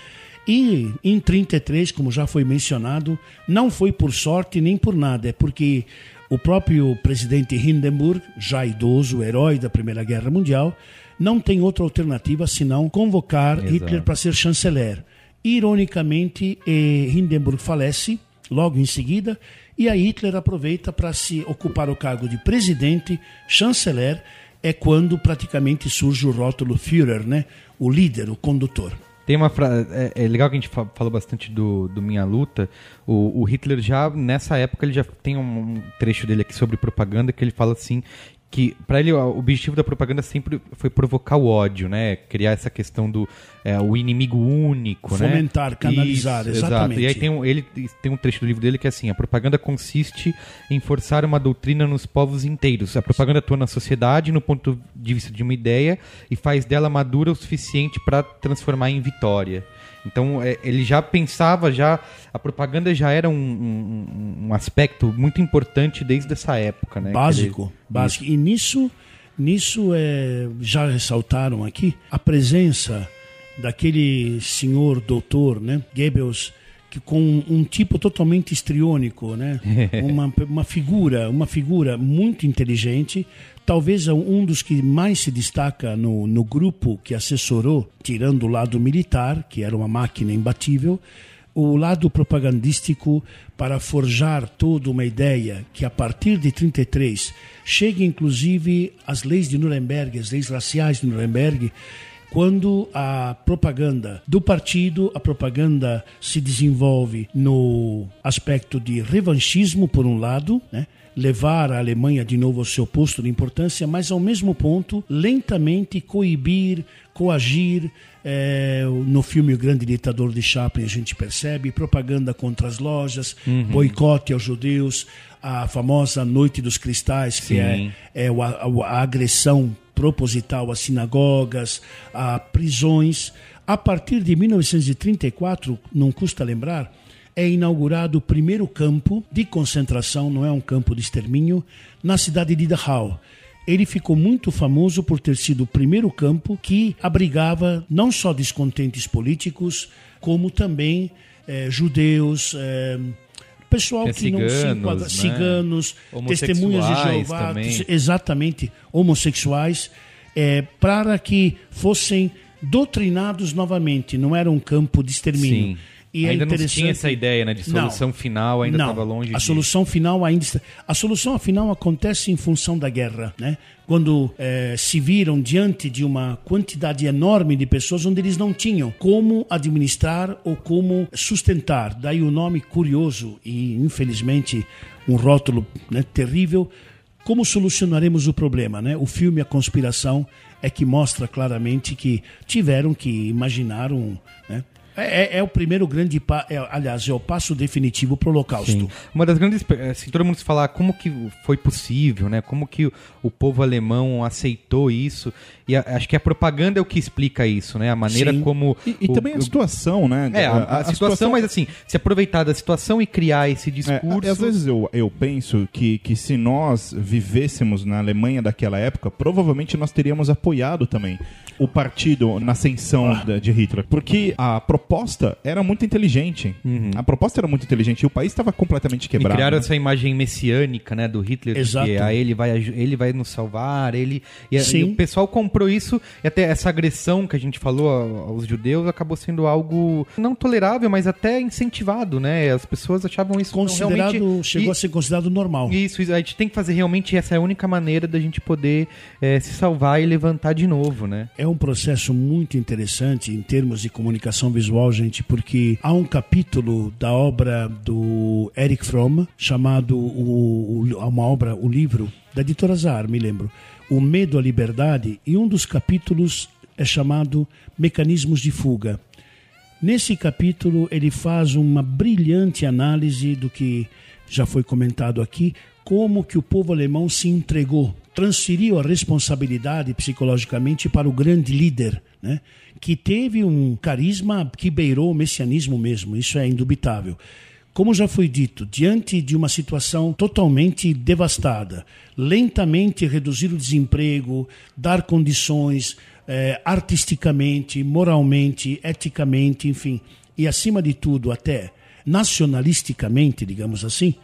e em 33, como já foi mencionado, não foi por sorte nem por nada, é porque o próprio presidente Hindenburg, já idoso, herói da Primeira Guerra Mundial, não tem outra alternativa senão convocar Exato. Hitler para ser chanceler. Ironicamente, eh, Hindenburg falece logo em seguida e a Hitler aproveita para se ocupar o cargo de presidente, chanceler, é quando praticamente surge o rótulo Führer, né? o líder, o condutor. Tem uma frase. É, é, legal que a gente falou bastante do, do Minha Luta. O, o, Hitler já, nessa época, ele já tem um trecho dele aqui sobre propaganda que ele fala assim que para ele o objetivo da propaganda sempre foi provocar o ódio, né? Criar essa questão do é, o inimigo único, né? Fomentar, né? canalizar, Isso, exatamente. Exato. E aí tem um, ele tem um trecho do livro dele que é assim: a propaganda consiste em forçar uma doutrina nos povos inteiros. A propaganda atua na sociedade no ponto de vista de uma ideia e faz dela madura o suficiente para transformar em vitória. Então é, ele já pensava, já a propaganda já era um, um, um aspecto muito importante desde essa época, né? Básico, ele... básico. E nisso, nisso é, já ressaltaram aqui a presença daquele senhor doutor, né? Goebbels, que com um tipo totalmente estriônico, né? uma, uma figura, uma figura muito inteligente, talvez é um dos que mais se destaca no, no grupo que assessorou, tirando o lado militar, que era uma máquina imbatível, o lado propagandístico para forjar toda uma ideia que a partir de 33 chegue inclusive às leis de Nuremberg, as leis raciais de Nuremberg, quando a propaganda do partido, a propaganda se desenvolve no aspecto de revanchismo por um lado, né? levar a Alemanha de novo ao seu posto de importância, mas ao mesmo ponto lentamente coibir, coagir. É, no filme O Grande Ditador de Chaplin a gente percebe propaganda contra as lojas, uhum. boicote aos judeus, a famosa Noite dos Cristais, que é, é a, a, a agressão proposital às sinagogas, a prisões. A partir de 1934, não custa lembrar, é inaugurado o primeiro campo de concentração, não é um campo de extermínio, na cidade de Dachau. Ele ficou muito famoso por ter sido o primeiro campo que abrigava não só descontentes políticos, como também eh, judeus, eh, pessoal é que ciganos, não se enquadra, né? ciganos, testemunhas de Jeová, também. exatamente, homossexuais, eh, para que fossem doutrinados novamente, não era um campo de extermínio. Sim. E é ainda é não tinha essa ideia né, de solução não, final, ainda estava longe. A de... solução final ainda está... A solução final acontece em função da guerra, né? Quando é, se viram diante de uma quantidade enorme de pessoas onde eles não tinham como administrar ou como sustentar. Daí o nome curioso e, infelizmente, um rótulo né, terrível. Como solucionaremos o problema? Né? O filme A Conspiração é que mostra claramente que tiveram que imaginar um, é, é, é, o primeiro grande pa... é, aliás, é o passo definitivo para o Holocausto. Sim. Uma das grandes. Assim, todo mundo se falar como que foi possível, né? Como que o, povo alemão aceitou isso. E a, acho que a propaganda é o que explica isso, né? A maneira Sim. como. E, e o, também a situação, né? É, a, a, a situação, situação, mas assim, se aproveitar da situação e criar esse é, discurso. às vezes eu, eu penso que, que se nós vivêssemos na Alemanha daquela época, provavelmente nós teríamos apoiado também. O partido na ascensão Ah. de Hitler? Porque a proposta era muito inteligente. A proposta era muito inteligente e o país estava completamente E quebrado. criaram né? essa imagem messiânica, né, do Hitler, Exato. que ah, ele vai ele vai nos salvar, ele e, Sim. e o pessoal comprou isso e até essa agressão que a gente falou aos judeus acabou sendo algo não tolerável, mas até incentivado, né? As pessoas achavam isso Considerado, realmente chegou e- a ser considerado normal. Isso, isso, a gente tem que fazer realmente essa é a única maneira da gente poder eh, se salvar e levantar de novo, né? É um processo muito interessante em termos de comunicação visual, gente, porque há um capítulo da obra do Eric Fromm chamado o, o- uma obra, o livro da editora Zahar, me lembro, O Medo à Liberdade, e um dos capítulos é chamado Mecanismos de Fuga. Nesse capítulo, ele faz uma brilhante análise do que já foi comentado aqui, como que o povo alemão se entregou, transferiu a responsabilidade psicologicamente para o grande líder, né? que teve um carisma que beirou o messianismo mesmo, isso é indubitável. Como já foi dito, diante de uma situação totalmente devastada, lentamente reduzir o desemprego, dar condições eh, artisticamente, moralmente, eticamente, enfim, e acima de tudo até nacionalisticamente, digamos assim,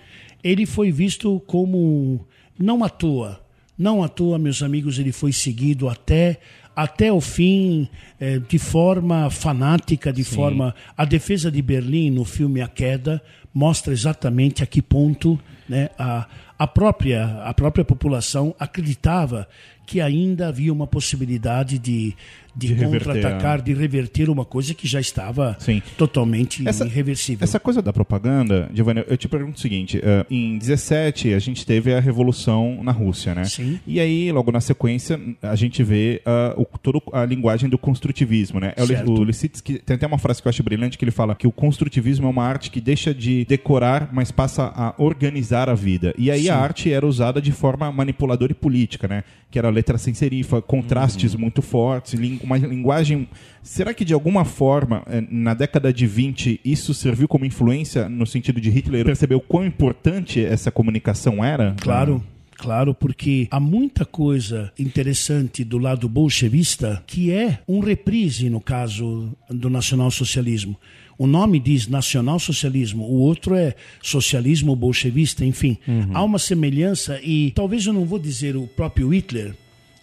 ele foi visto como não à toa, não à toa, meus amigos, ele foi seguido até até o fim, eh, de forma fanática, de forma. A defesa de Berlim no filme A Queda mostra exatamente a que ponto né, a, a, própria, a própria população acreditava que ainda havia uma possibilidade de, de, De contra-atacar, de reverter uma coisa que já estava Sim. totalmente Essa- irreversível. Essa coisa da propaganda, Giovanni, eu te pergunto o seguinte: eh, em 17 a gente teve a revolução na Rússia, né? Sim. E aí, logo na sequência, a gente vê ah, o, toda a linguagem do construtivismo, né? É o. O Lissitzky tem até uma frase que eu acho brilhante que ele fala que o construtivismo é uma arte que deixa de decorar, mas passa a organizar a vida. E aí a arte era usada de forma manipuladora e política, né? Que era letra sem serifa, contrastes Uhum. muito fortes, uma linguagem. Será que de alguma forma, eh, na década de 20, isso serviu como influência no sentido de Hitler perceber o quão importante essa comunicação era? Claro. Claro, porque há muita coisa interessante do lado bolchevista que é um reprise, no caso do nacionalsocialismo. O nome diz nacionalsocialismo, o outro é socialismo bolchevista, enfim. Há uma semelhança e talvez eu não vou dizer o próprio Hitler,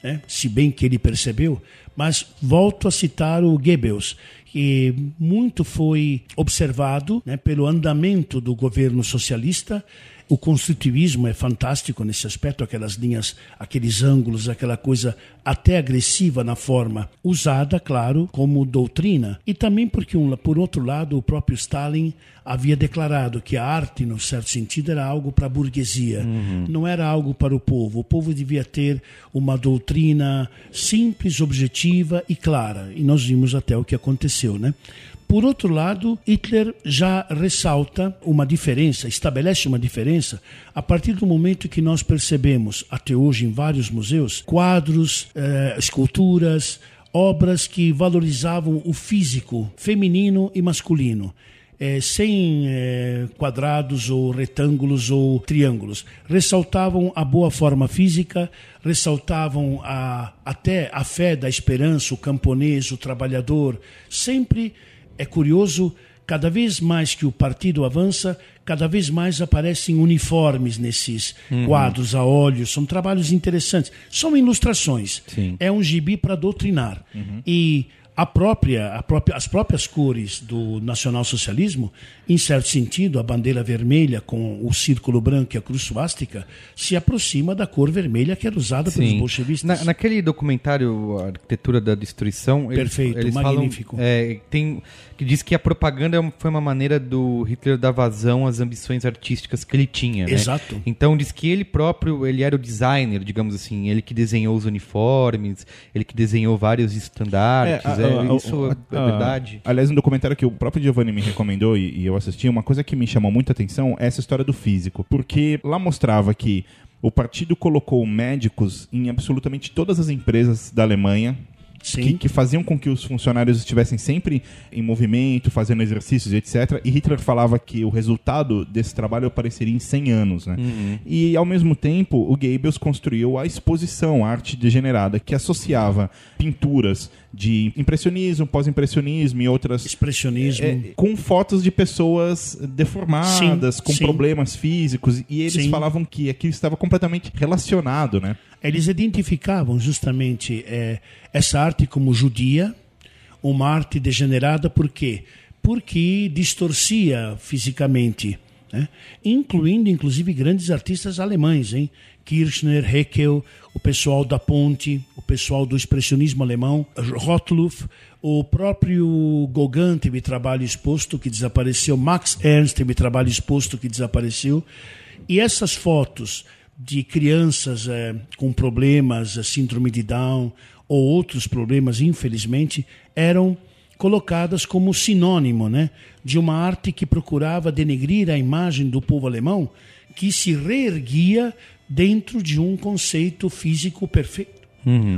né, se bem que ele percebeu, mas volto a citar o Goebbels, que muito foi observado né, pelo andamento do governo socialista. O construtivismo é fantástico nesse aspecto, aquelas linhas, aqueles ângulos, aquela coisa até agressiva na forma, usada, claro, como doutrina. E também porque, um, por outro lado, o próprio Stalin havia declarado que a arte, no certo sentido, era algo para a burguesia, não era algo para o povo. O povo devia ter uma doutrina simples, objetiva e clara. E nós vimos até o que aconteceu, né? Por outro lado, Hitler já ressalta uma diferença, estabelece uma diferença a partir do momento que nós percebemos, até hoje em vários museus, quadros, eh, esculturas, obras que valorizavam o físico feminino e masculino. eh, sem eh, quadrados ou retângulos ou triângulos. Ressaltavam a boa forma física, ressaltavam a, até a fé da esperança, o camponês, o trabalhador. Sempre é curioso, cada vez mais que o partido avança, cada vez mais aparecem uniformes nesses quadros a óleo. São trabalhos interessantes. São ilustrações. Sim. É um gibi para doutrinar. E a própria, a própria, as próprias cores do nacionalsocialismo, em certo sentido, a bandeira vermelha com o círculo branco e a cruz suástica, se aproxima da cor vermelha que era usada pelos Sim. bolchevistas. Na- naquele documentário A Arquitetura da Destruição, eles, Perfeito, eles magnífico. falam é, tem que diz que a propaganda foi uma maneira do Hitler dar vazão às ambições artísticas que ele tinha, né? Exato. Então diz que ele próprio, ele era o designer, digamos assim, ele que desenhou os uniformes, ele que desenhou vários estandartes, a- é, a- isso é a- verdade. Aliás, um documentário que o próprio Giovanni me recomendou e, e eu assisti, uma coisa que me chamou muita atenção é essa história do físico. Porque lá mostrava que o partido colocou médicos em absolutamente todas as empresas da Alemanha. Que, que faziam com que os funcionários estivessem sempre em movimento, fazendo exercícios, etc. E Hitler falava que o resultado desse trabalho apareceria em 100 anos, né? E ao mesmo tempo, o Goebbels construiu a exposição, a arte degenerada, que associava pinturas de impressionismo, pós-impressionismo e outras Expressionismo. é, com fotos de pessoas deformadas, Sim, com sim. problemas físicos, e eles Sim. falavam que aquilo estava completamente relacionado, né? Eles identificavam justamente eh, essa arte como judia, uma arte degenerada, por quê? Porque distorcia fisicamente, né? incluindo inclusive grandes artistas alemães, hein? Kirchner, Heckel, o pessoal da Ponte, o pessoal do expressionismo alemão, Rottluff, o próprio Gauguin teve trabalho exposto que desapareceu, Max Ernst teve trabalho exposto que desapareceu, e essas fotos de crianças eh, com problemas, eh, síndrome de Down ou outros problemas, infelizmente, eram colocadas como sinônimo né, de uma arte que procurava denegrir a imagem do povo alemão que se reerguia dentro de um conceito físico perfeito.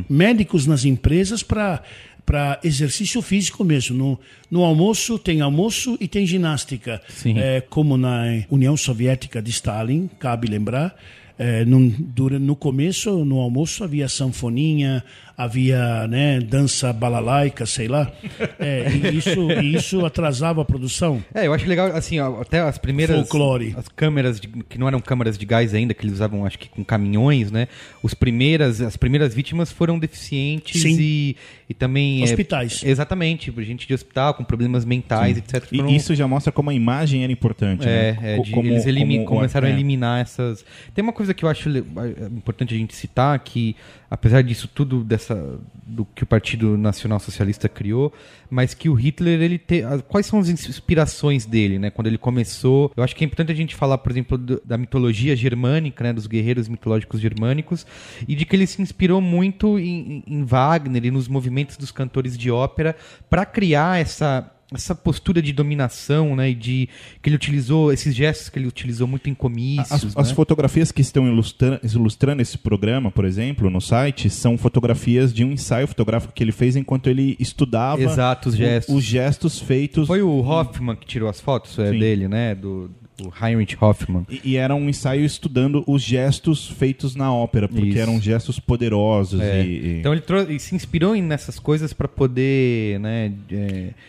Médicos nas empresas para para exercício físico mesmo. No, no almoço tem almoço e tem ginástica. É, como na União Soviética de Stalin, cabe lembrar. É, num- dura- no começo, no almoço, havia sanfoninha, havia né, dança balalaica, sei lá. É, e isso, e isso atrasava a produção. É, eu acho legal, assim, até as primeiras. Folclore. As câmeras, de- que não eram câmeras de gás ainda, que eles usavam, acho que com caminhões, né? Os primeiras, as primeiras vítimas foram deficientes Sim. e, e também. é, Hospitais. exatamente, gente de hospital com problemas mentais, etc. E foram- isso já mostra como a imagem era importante. É, né? é, de- eles elimi- como- começaram a é. eliminar essas. Tem uma coisa que eu acho é importante a gente citar que, apesar disso tudo dessa do que o Partido Nacional Socialista criou, mas que o Hitler ele te, quais são as inspirações dele, né? Quando ele começou, eu acho que é importante a gente falar, por exemplo, do- da mitologia germânica, né? Dos guerreiros mitológicos germânicos e de que ele se inspirou muito em, em Wagner e nos movimentos dos cantores de ópera para criar essa essa postura de dominação, né, e de que ele utilizou esses gestos que ele utilizou muito em comícios, As, as né? fotografias que estão ilustra- ilustrando esse programa, por exemplo, no site, são fotografias de um ensaio fotográfico que ele fez enquanto ele estudava Exato, os o- gestos. os gestos feitos. Foi o Hoffman que tirou as fotos é, dele, né, do, do Heinrich Hoffman. E, e era um ensaio estudando os gestos feitos na ópera, porque Isso. eram gestos poderosos. É. E, e- Então ele, trou- ele se inspirou em- nessas coisas para poder, né,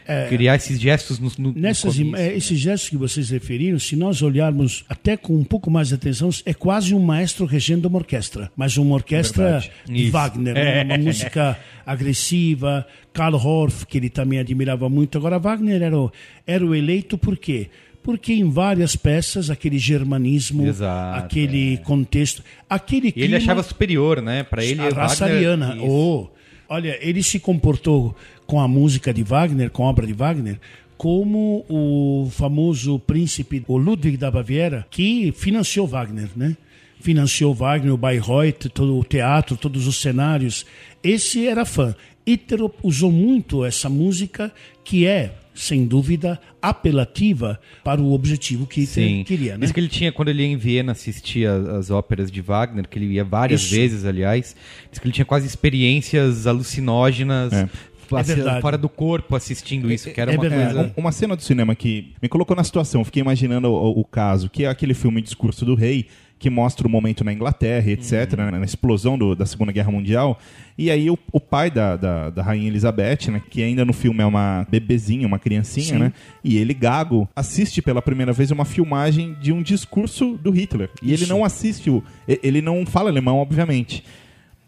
é, criar esses gestos no, no, no Nessas, im- comício. eh, esses gestos que vocês referiram, se nós olharmos até com um pouco mais de atenção, é quase um maestro regendo uma orquestra, mas uma orquestra Verdade. de Isso. Wagner, né? uma música agressiva. Karl Orff, que ele também admirava muito. Agora, Wagner era o, era o eleito por quê? Porque em várias peças, aquele germanismo, Exato, aquele contexto, aquele E ele clima- achava superior, né, para ele a raça Wagner- ariana. Oh, olha, ele se comportou com a música de Wagner, com a obra de Wagner, como o famoso príncipe, o Ludwig da Baviera, que financiou Wagner, né? Financiou Wagner, o Bayreuth, todo o teatro, todos os cenários. Esse era fã. Hitler usou muito essa música que é, sem dúvida, apelativa para o objetivo que Sim. queria, né? Diz que ele tinha, quando ele ia em Viena assistir as, as óperas de Wagner, que ele ia várias Isso. vezes, aliás, diz que ele tinha quase experiências alucinógenas É. É fora do corpo assistindo isso, que era É uma verdade. coisa... Um- Uma cena do cinema que me colocou na situação, fiquei imaginando o, o caso, que é aquele filme Discurso do Rei, que mostra o momento na Inglaterra, etc., Uhum. né, na explosão do- da Segunda Guerra Mundial. E aí o, o pai da, da, da Rainha Elizabeth, né, que ainda no filme é uma bebezinha, uma criancinha, Sim. né? E ele, gago, assiste pela primeira vez uma filmagem de um discurso do Hitler. E ele não assiste, o, ele não fala alemão, obviamente.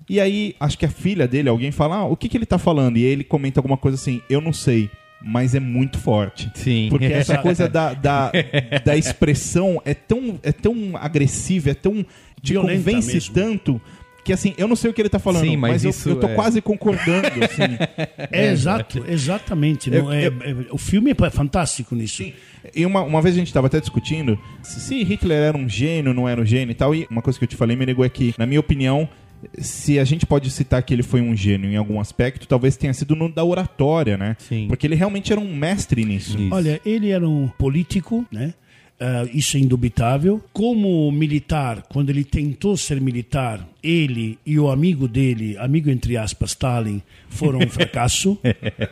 E aí, acho que a filha dele, alguém fala, ah, o que, que ele tá falando? E aí ele comenta alguma coisa assim, eu não sei, mas é muito forte. Sim. Porque essa coisa da, da, da expressão é tão, é tão agressiva, é tão. te Violenta convence mesmo. tanto. Que assim, eu não sei o que ele tá falando, Sim, mas mas, eu- isso eu, tô é- quase concordando. Assim. É, exato, exatamente. não é- eu- é- o filme é fantástico nisso. E uma, uma vez a gente tava até discutindo se, se Hitler era um gênio, não era um gênio e tal. E uma coisa que eu te falei, me negou é que, na minha opinião, se a gente pode citar que ele foi um gênio em algum aspecto, talvez tenha sido no da oratória, né? Sim. Porque ele realmente era um mestre nisso. Isso. Olha, ele era um político, né? Uh, isso é indubitável. Como militar, quando ele tentou ser militar, ele e o amigo dele, amigo entre aspas, Stalin, foram um fracasso.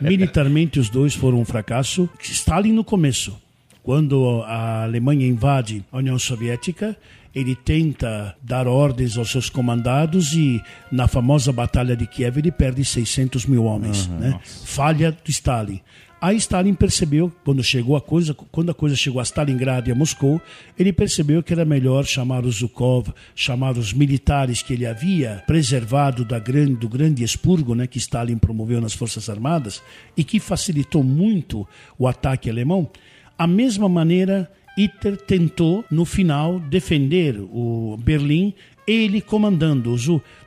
Militarmente, os dois foram um fracasso. Stalin no começo, quando a Alemanha invade a União Soviética, ele tenta dar ordens aos seus comandados e na famosa Batalha de Kiev ele perde 600 mil homens. Uhum, né? Falha do Stalin. Aí Stalin percebeu, quando chegou a coisa, quando a coisa chegou a Stalingrado e a Moscou, ele percebeu que era melhor chamar o Zhukov, chamar os militares que ele havia preservado da grande, do grande expurgo né, que Stalin promoveu nas Forças Armadas e que facilitou muito o ataque alemão. A mesma maneira, Hitler tentou, no final, defender o Berlim ele comandando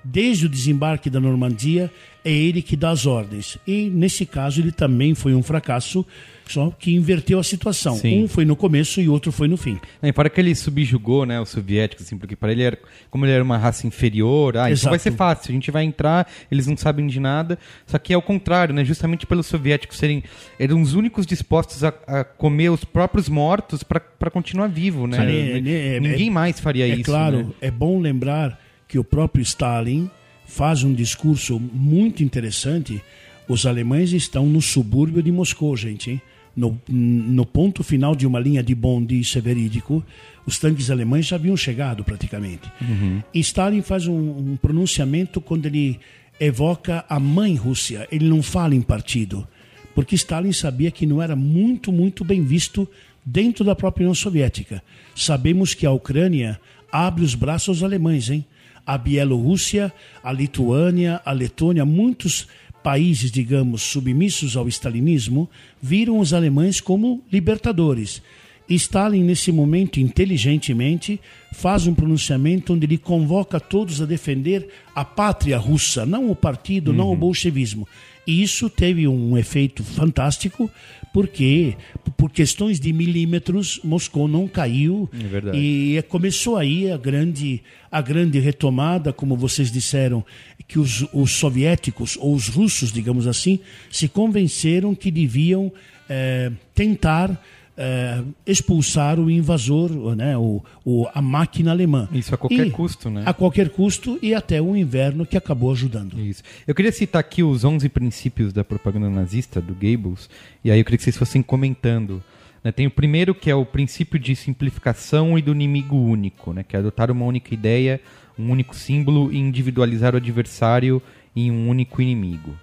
desde o desembarque da Normandia, é ele que dá as ordens. E nesse caso ele também foi um fracasso, só que inverteu a situação. Sim. Um foi no começo e outro foi no fim. É, para que ele subjugou, né, os soviéticos, assim, porque para ele era, como ele era uma raça inferior, ah, então vai ser fácil, a gente vai entrar, eles não sabem de nada. Só que é o contrário, né, justamente pelos soviéticos serem eram os únicos dispostos a, a comer os próprios mortos para continuar vivo, né? É, é, Ninguém é, mais faria é isso. Claro, né? é bom lembrar que o próprio Stalin faz um discurso muito interessante. Os alemães estão no subúrbio de Moscou, gente. Hein? No, no ponto final de uma linha de bonde, isso é verídico, os tanques alemães já haviam chegado praticamente. Uhum. E Stalin faz um, um pronunciamento quando ele evoca a mãe Rússia. Ele não fala em partido, porque Stalin sabia que não era muito, muito bem visto dentro da própria União Soviética. Sabemos que a Ucrânia abre os braços aos alemães, hein? a Bielorrússia, a Lituânia, a Letônia, muitos países, digamos, submissos ao stalinismo, viram os alemães como libertadores. Stalin, nesse momento, inteligentemente, faz um pronunciamento onde ele convoca todos a defender a pátria russa, não o partido, uhum. não o uhum. bolchevismo. E isso teve um efeito fantástico, porque por questões de milímetros Moscou não caiu. É e começou aí a grande a grande retomada, como vocês disseram, que os, os soviéticos ou os russos, digamos assim, se convenceram que deviam é, tentar é, expulsar o invasor, né, o, o, a máquina alemã. Isso a qualquer e, custo, né? A qualquer custo e até o inverno que acabou ajudando. Isso. Eu queria citar aqui os 11 princípios da propaganda nazista do Goebbels, e aí eu queria que vocês fossem comentando. Né, tem o primeiro que é o princípio de simplificação e do inimigo único, né, que é adotar uma única ideia, um único símbolo e individualizar o adversário em um único inimigo.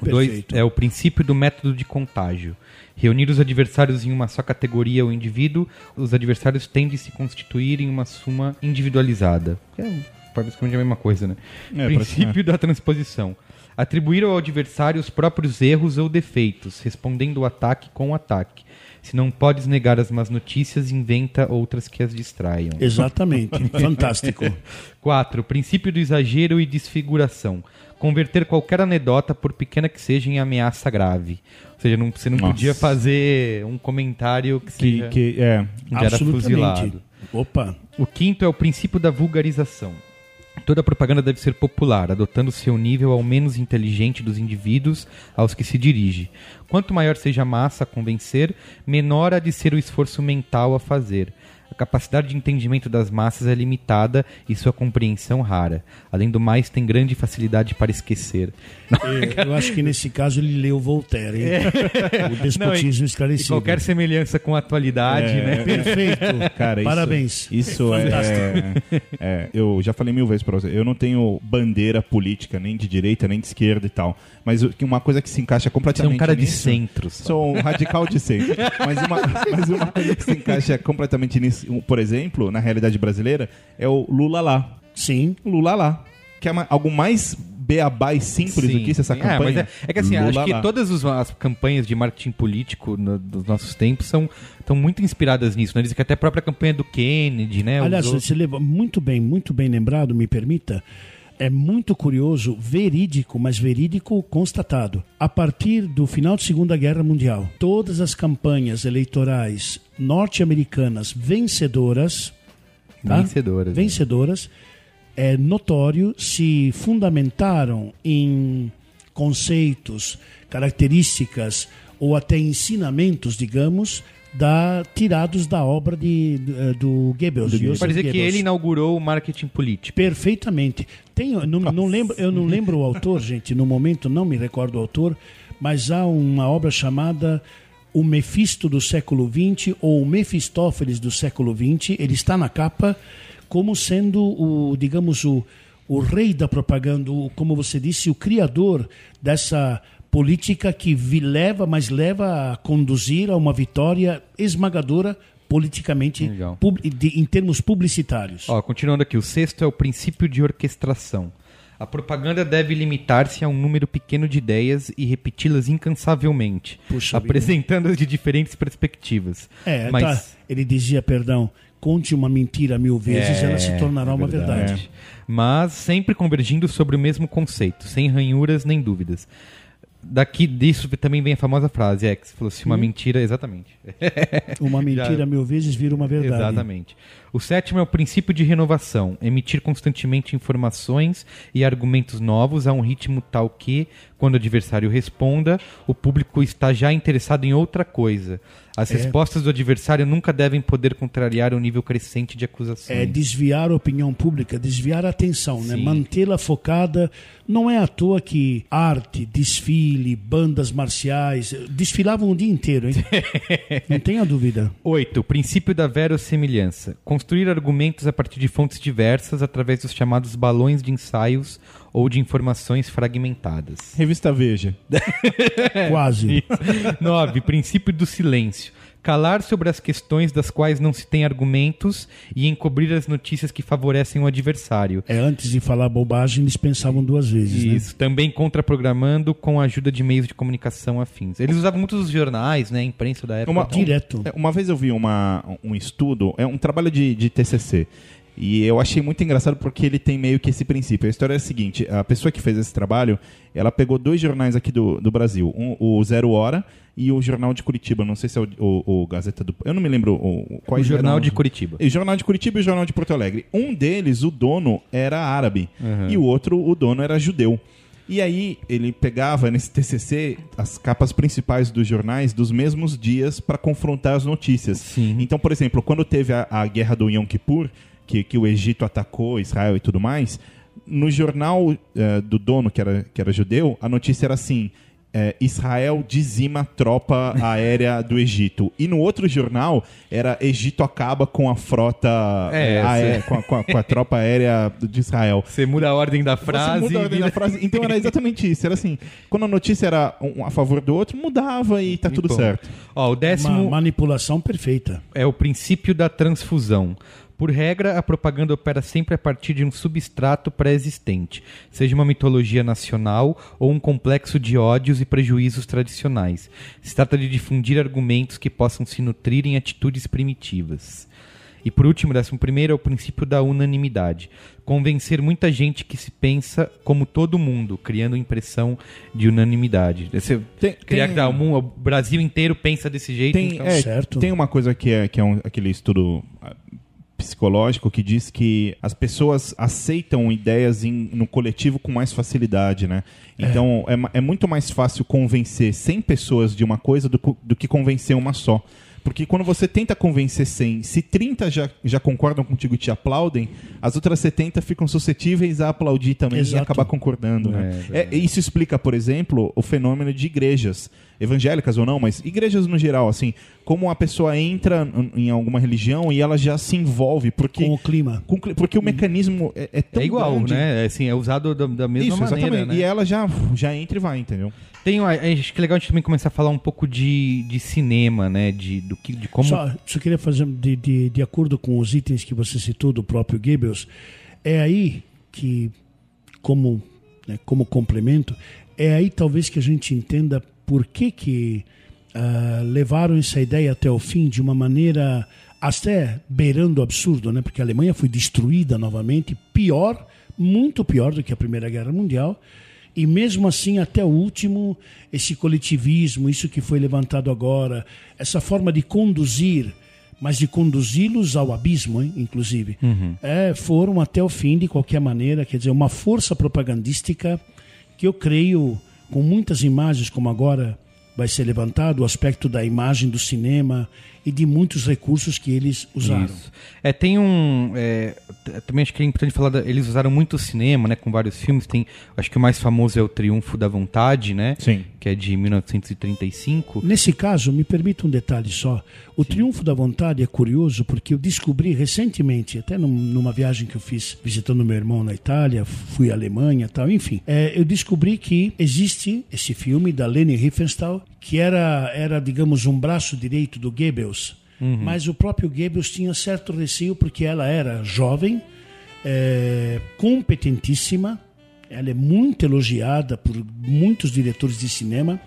O dois é o princípio do método de contágio. Reunir os adversários em uma só categoria ou indivíduo, os adversários tendem a se constituir em uma suma individualizada. É basicamente a mesma coisa, né? É, princípio da transposição. Atribuir ao adversário os próprios erros ou defeitos, respondendo o ataque com o ataque. Se não podes negar as más notícias, inventa outras que as distraiam. Exatamente. Fantástico. 4. Princípio do exagero e desfiguração converter qualquer anedota, por pequena que seja, em ameaça grave. Ou seja, não, você não Nossa. podia fazer um comentário que, que, seja, que é, era fuzilado. Opa. O quinto é o princípio da vulgarização. Toda propaganda deve ser popular, adotando seu nível ao menos inteligente dos indivíduos aos que se dirige. Quanto maior seja a massa a convencer, menor há de ser o esforço mental a fazer. A capacidade de entendimento das massas é limitada e sua compreensão rara. Além do mais, tem grande facilidade para esquecer. É, eu acho que nesse caso ele leu Voltaire, hein? É. O despotismo Não, e, esclarecido. E qualquer semelhança com a atualidade, é, né? Perfeito. Cara, Parabéns. Isso é, é, Eu já falei mil vezes para você. Eu não tenho bandeira política, nem de direita, nem de esquerda e tal. Mas uma coisa que se encaixa completamente. Você é um cara nisso, de centro. Sou um radical de centro. mas, uma, mas uma coisa que se encaixa completamente nisso por exemplo, na realidade brasileira, é o Lula lá. Sim. Lula lá. Que é uma, algo mais beabá e simples sim, do que isso, essa sim. campanha. É, é, é, que assim, Lula acho que lá. todas as campanhas de marketing político no, dos nossos tempos são estão muito inspiradas nisso. Né? Dizem que até a própria campanha do Kennedy, né? Aliás, você leva muito bem, muito bem lembrado, me permita é muito curioso, verídico, mas verídico constatado. A partir do final da Segunda Guerra Mundial, todas as campanhas eleitorais norte-americanas vencedoras, tá? vencedoras, né? vencedoras, é notório se fundamentaram em conceitos, características ou até ensinamentos, digamos, da, tirados da obra de, eh, do Goebbels. Joseph Para dizer que ele inaugurou o marketing político. Perfeitamente. Tem, não, não lembro, eu não lembro o autor, gente, no momento não me recordo o autor, mas há uma obra chamada O Mefisto do século XX ou O Mefistófeles do século XX. Ele está na capa como sendo o, digamos, o, o rei da propaganda, o, como você disse, o criador dessa política que leva, mas leva a conduzir a uma vitória esmagadora politicamente de- em termos publicitários. Ó, continuando aqui, o sexto é o princípio de orquestração. A propaganda deve limitar-se a um número pequeno de ideias e repeti-las incansavelmente, apresentando-as de diferentes perspectivas. É, Mas tá. ele dizia, perdão, conte uma mentira mil vezes, É, ela se tornará é uma verdade. verdade. mas sempre convergindo sobre o mesmo conceito, sem ranhuras nem dúvidas. Daqui disso também vem a famosa frase, é, que você falou se uma mentira, exatamente. Uma mentira Já- mil vezes vira uma verdade. Exatamente. O sétimo é o princípio de renovação, emitir constantemente informações e argumentos novos a um ritmo tal que, quando o adversário responda, o público está já interessado em outra coisa. As É. respostas do adversário nunca devem poder contrariar o nível crescente de acusações. É desviar a opinião pública, desviar a atenção, né? Mantê-la focada. Não é à toa que arte, desfile, bandas marciais desfilavam o dia inteiro, hein? Não tenha dúvida. 8. O princípio da verossemelhança. Construir argumentos a partir de fontes diversas através dos chamados balões de ensaios ou de informações fragmentadas. Revista Veja. Quase. 9. Princípio do silêncio. Calar sobre as questões das quais não se tem argumentos e encobrir as notícias que favorecem o adversário. É, antes de falar bobagem, eles pensavam duas vezes. né? Isso, também contraprogramando com a ajuda de meios de comunicação afins. Eles usavam muito os jornais, né, a imprensa da época. Uma, Direto. É, Uma vez eu vi uma, um estudo, é um trabalho de, de TCC. E eu achei muito engraçado porque ele tem meio que esse princípio. A história é a seguinte: a pessoa que fez esse trabalho, ela pegou dois jornais aqui do, do Brasil, um, o Zero Hora e o Jornal de Curitiba. Não sei se é o, o- o Gazeta do. Eu não me lembro o, O quais Jornal de Curitiba. o Jornal de Curitiba e o Jornal de Porto Alegre. Um deles, o dono, era árabe. E o outro, o dono, era judeu. E aí ele pegava nesse TCC as capas principais dos jornais dos mesmos dias para confrontar as notícias. Sim. Então, por exemplo, quando teve a, a guerra do Yom Kippur, que, que o Egito atacou Israel e tudo mais, no jornal eh, do dono, que era, que era judeu, a notícia era assim: eh, Israel dizima a tropa aérea do Egito. E no outro jornal era Egito acaba com a frota É, eh, aé- sim. com, a, com a- com a tropa aérea de Israel. Você muda a ordem da Você frase. muda a ordem da frase. Então era exatamente isso. Era assim: quando a notícia era um a favor do outro, mudava e tá tudo bom. certo. Ó, o Uma décimo manipulação perfeita. é o princípio da transfusão. Por regra, a propaganda opera sempre a partir de um substrato pré-existente, seja uma mitologia nacional ou um complexo de ódios e prejuízos tradicionais. Se trata de difundir argumentos que possam se nutrir em atitudes primitivas. E por último, décimo primeiro, é o princípio da unanimidade. Convencer muita gente que se pensa como todo mundo, criando impressão de unanimidade. Você Tem- criar tem- que ah, o Brasil inteiro pensa desse jeito. Tem, então... é, Certo. tem uma coisa que é, que é um- aquele estudo psicológico que diz que as pessoas aceitam ideias em- no coletivo com mais facilidade, né? Então é, ma- é muito mais fácil convencer 100 pessoas de uma coisa do, do que convencer uma só. Porque quando você tenta convencer 100, se 30 já, já concordam contigo e te aplaudem, as outras 70 ficam suscetíveis a aplaudir também e Exato. acabar concordando. né? É, É, isso explica, por exemplo, o fenômeno de igrejas, evangélicas ou não, mas igrejas no geral, assim, como a pessoa entra em alguma religião e ela já se envolve, porque, Com o clima. com porque o mecanismo é, é tão É igual, grande. né? É, Assim, é usado da, da mesma Isso, maneira, exatamente. né? E ela já, já entra e vai, entendeu? Tem, uma- acho que é legal a gente também começar a falar um pouco de, de cinema, né? De, do que, de como... Só, só queria fazer, de, de, de acordo com os itens que você citou do próprio Goebbels, é aí que, como, né, como complemento, é aí talvez que a gente entenda por que, que ah, levaram essa ideia até o fim de uma maneira até beirando o absurdo, né? porque a Alemanha foi destruída novamente, pior, muito pior do que a Primeira Guerra Mundial. E mesmo assim, até o último, esse coletivismo, isso que foi levantado agora, essa forma de conduzir, mas de conduzi-los ao abismo, hein, inclusive, é, foram até o fim de qualquer maneira, quer dizer, uma força propagandística que eu creio, com muitas imagens como agora vai ser levantado, o aspecto da imagem do cinema e de muitos recursos que eles usaram. Isso. É, tem um. é, também acho que é importante falar. da- eles usaram muito o cinema, né? Com vários filmes. Tem. Acho que o mais famoso é o Triunfo da Vontade, né? Sim. Que é de 1935. Nesse caso, me permita um detalhe só. O Triunfo da Vontade é curioso porque eu descobri recentemente, até num- numa viagem que eu fiz visitando meu irmão na Itália, fui à Alemanha tal, enfim. é, eu descobri que existe esse filme da Leni Riefenstahl, que era, era, digamos, um braço direito do Goebbels. Mas o próprio Goebbels tinha certo receio porque ela era jovem, é, competentíssima, ela é muito elogiada por muitos diretores de cinema.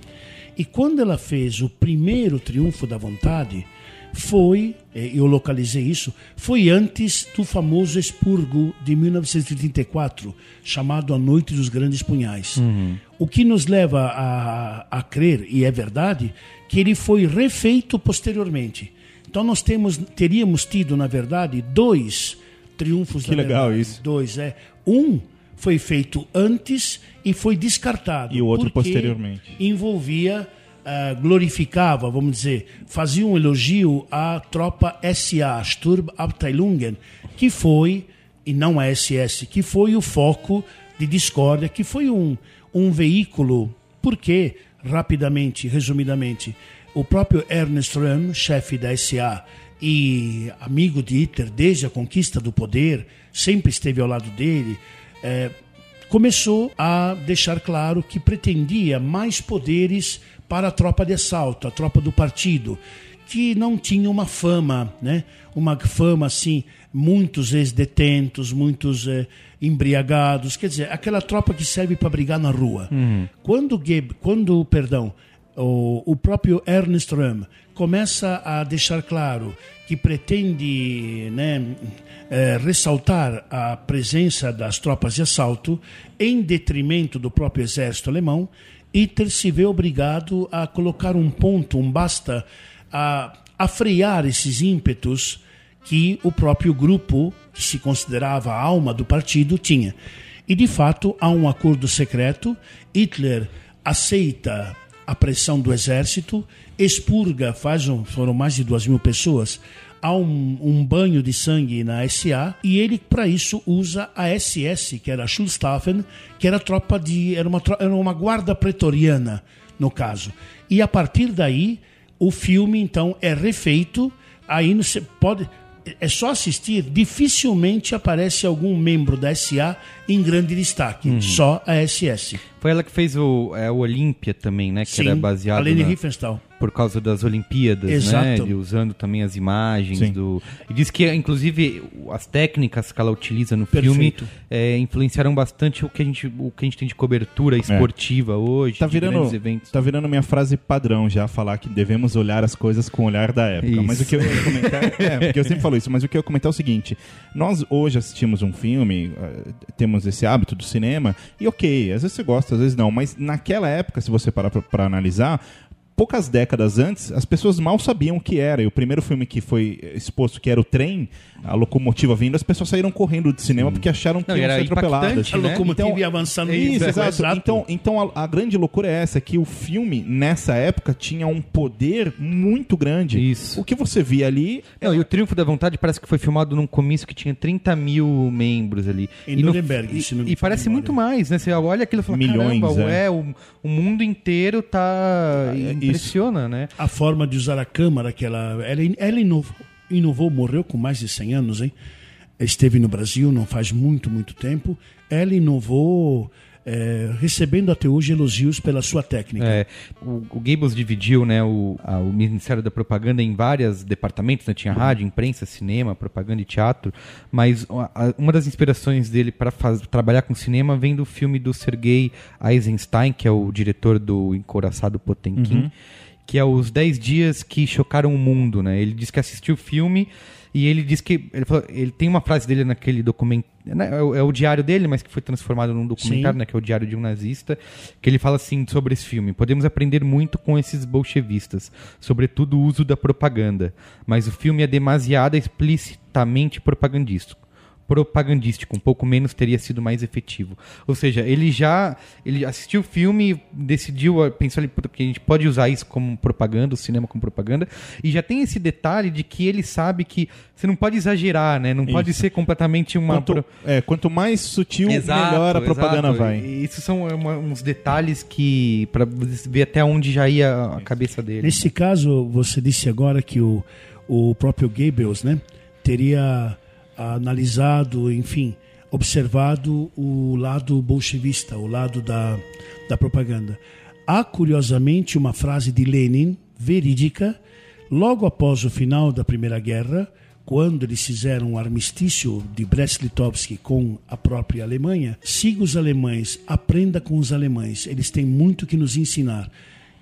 E quando ela fez o primeiro Triunfo da Vontade, foi, eh, eu localizei isso, foi antes do famoso expurgo de 1934, chamado A Noite dos Grandes Punhais. O que nos leva a, a crer, e é verdade, que ele foi refeito posteriormente. Então nós temos, teríamos tido, na verdade, dois triunfos Que da legal verdade. isso. Dois, é. Um foi feito antes e foi descartado. E o outro posteriormente. Envolvia, ah, glorificava, vamos dizer, fazia um elogio à tropa SA, Sturmabteilungen, que foi, e não a SS, que foi o foco de discórdia, que foi um, um veículo. Porque, rapidamente, resumidamente, o próprio Ernest Röhm, chefe da SA e amigo de Hitler desde a conquista do poder, sempre esteve ao lado dele, eh, começou a deixar claro que pretendia mais poderes para a tropa de assalto, a tropa do partido, que não tinha uma fama, né? Uma fama assim, muitos ex-detentos, muitos eh, embriagados, quer dizer, aquela tropa que serve para brigar na rua. Quando Goeb- quando, perdão, o, o próprio Ernest Röhm começa a deixar claro que pretende né, eh, ressaltar a presença das tropas de assalto em detrimento do próprio exército alemão, Hitler se vê obrigado a colocar um ponto, um basta, a, a frear esses ímpetos que o próprio grupo, que se considerava a alma do partido, tinha. E, de fato, há um acordo secreto. Hitler aceita a pressão do exército, expurga, faz um, foram mais de duas mil pessoas, há um, um banho de sangue na SA e ele, para isso, usa a SS, que era a Schulstaffen, que era tropa de. era uma, era uma guarda pretoriana, no caso. E a partir daí, o filme, então, é refeito. Aí você pode. É só assistir, dificilmente aparece algum membro da SA em grande destaque. Só a SS. Foi ela que fez o, é, o Olímpia também, né? Que Sim, era baseado a Leni na- Riefenstahl. por causa das Olimpíadas, Exato. né? Ele usando também as imagens Sim. do. E diz que, inclusive, as técnicas que ela utiliza no Perfeito. filme é, influenciaram bastante o que, a gente, o que a gente tem de cobertura esportiva hoje, Tá de grandes virando, eventos. tá virando minha frase padrão já, falar que devemos olhar as coisas com o olhar da época. Isso. Mas o que eu ia comentar. é, porque eu sempre falo isso, mas o que eu ia comentar é o seguinte: nós hoje assistimos um filme, eh, temos esse hábito do cinema, e ok, às vezes você gosta, às vezes não, mas naquela época, se você parar pra analisar. Poucas décadas antes, as pessoas mal sabiam o que era. E o primeiro filme que foi exposto, que era o trem, a locomotiva vindo, as pessoas saíram correndo do cinema porque acharam que Não, e iam era ser atropeladas. impactante, A né? locomotiva Então, ia avançando Isso, no exato. Então, então a, a grande loucura é essa, que o filme, nessa época, tinha um poder muito grande. Isso. O que você via ali... Não, e o Triunfo da Vontade parece que foi filmado num comício que tinha 30 mil membros ali. Em e no- Nuremberg, e, me e a parece memória. muito mais, né? Você olha aquilo e fala, Milhões, caramba, é. é, o, o mundo inteiro tá... É, isso. impressiona, né? A forma de usar a câmara que ela. Ela, ela inovou, inovou, morreu com mais de 100 anos, hein? Esteve no Brasil não faz muito, muito tempo. Ela inovou, eh, recebendo até hoje elogios pela sua técnica. É, o, o Goebbels dividiu né, o, a- o Ministério da Propaganda em vários departamentos, né? tinha rádio, imprensa, cinema, propaganda e teatro, mas a- uma das inspirações dele para trabalhar com cinema vem do filme do Sergei Eisenstein, que é o diretor do Encoraçado Potemkin, que é Os 10 Dias que Chocaram o Mundo. Né? Ele diz que assistiu o filme e ele diz que. Ele, falou- ele tem uma frase dele naquele documento. né, É, o- é o diário dele, mas que foi transformado num documentário, né, que é o Diário de um Nazista, que ele fala assim sobre esse filme. Podemos aprender muito com esses bolchevistas, sobretudo o uso da propaganda, mas o filme é demasiado explicitamente propagandístico. Propagandístico, um pouco menos teria sido mais efetivo. Ou seja, ele já ele assistiu o filme, decidiu, pensou ali que a gente pode usar isso como propaganda, o cinema como propaganda, e já tem esse detalhe de que ele sabe que você não pode exagerar, né? Não pode Isso. ser completamente uma Quanto, pro- é, quanto mais sutil, Exato, melhor a propaganda exato. vai. E Isso são é, uma- uns detalhes que para ver até onde já ia a cabeça dele. Nesse caso, você disse agora que o, o próprio Goebbels né, teria analisado, enfim, observado o lado bolchevista, o lado da, da propaganda. Há, curiosamente, uma frase de Lenin, verídica, logo após o final da Primeira Guerra, quando eles fizeram um armistício de Brest-Litovsk com a própria Alemanha, siga os alemães, aprenda com os alemães, eles têm muito que nos ensinar.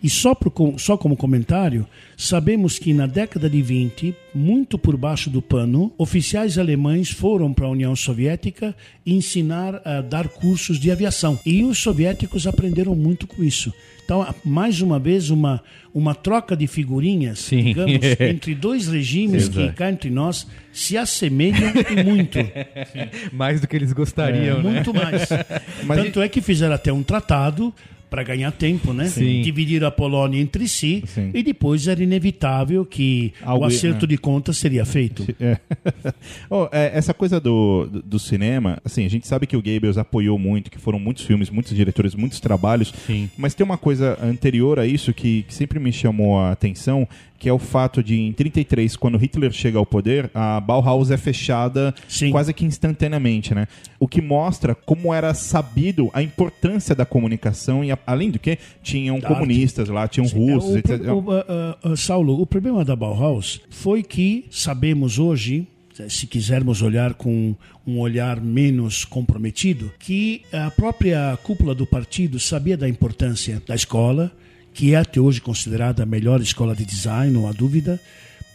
E só, só como comentário, sabemos que na década de 20, muito por baixo do pano, oficiais alemães foram para a União Soviética ensinar a dar cursos de aviação. E os soviéticos aprenderam muito com isso. Então, mais uma vez, uma, uma troca de figurinhas, Sim. digamos, entre dois regimes que cá entre nós se assemelham e muito. Mais do que eles gostariam, né? Muito mais. Mas- Tanto é que fizeram até um tratado para ganhar tempo, né? Sim. Dividir a Polônia entre si Sim. e depois era inevitável que Algo- o acerto é. de contas seria feito. É. Oh, é, essa coisa do, do, do cinema, assim, a gente sabe que o Goebbels apoiou muito, que foram muitos filmes, muitos diretores, muitos trabalhos. Sim. Mas tem uma coisa anterior a isso que, que sempre me chamou a atenção, que é o fato de, em 33, quando Hitler chega ao poder, a Bauhaus é fechada Sim. quase que instantaneamente, né? O que mostra como era sabido a importância da comunicação e, a- além do que, tinham Da comunistas lá, tinham russos, o, etc. o, ah, ah, Saulo, o problema da Bauhaus foi que sabemos hoje, se quisermos olhar com um olhar menos comprometido, que a própria cúpula do partido sabia da importância da escola, que é até hoje considerada a melhor escola de design, não há dúvida.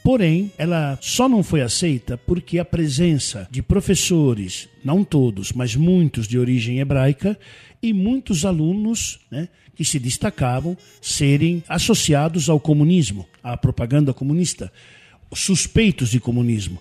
Porém, ela só não foi aceita porque a presença de professores, não todos, mas muitos de origem hebraica e muitos alunos né, que se destacavam serem associados ao comunismo, à propaganda comunista, suspeitos de comunismo.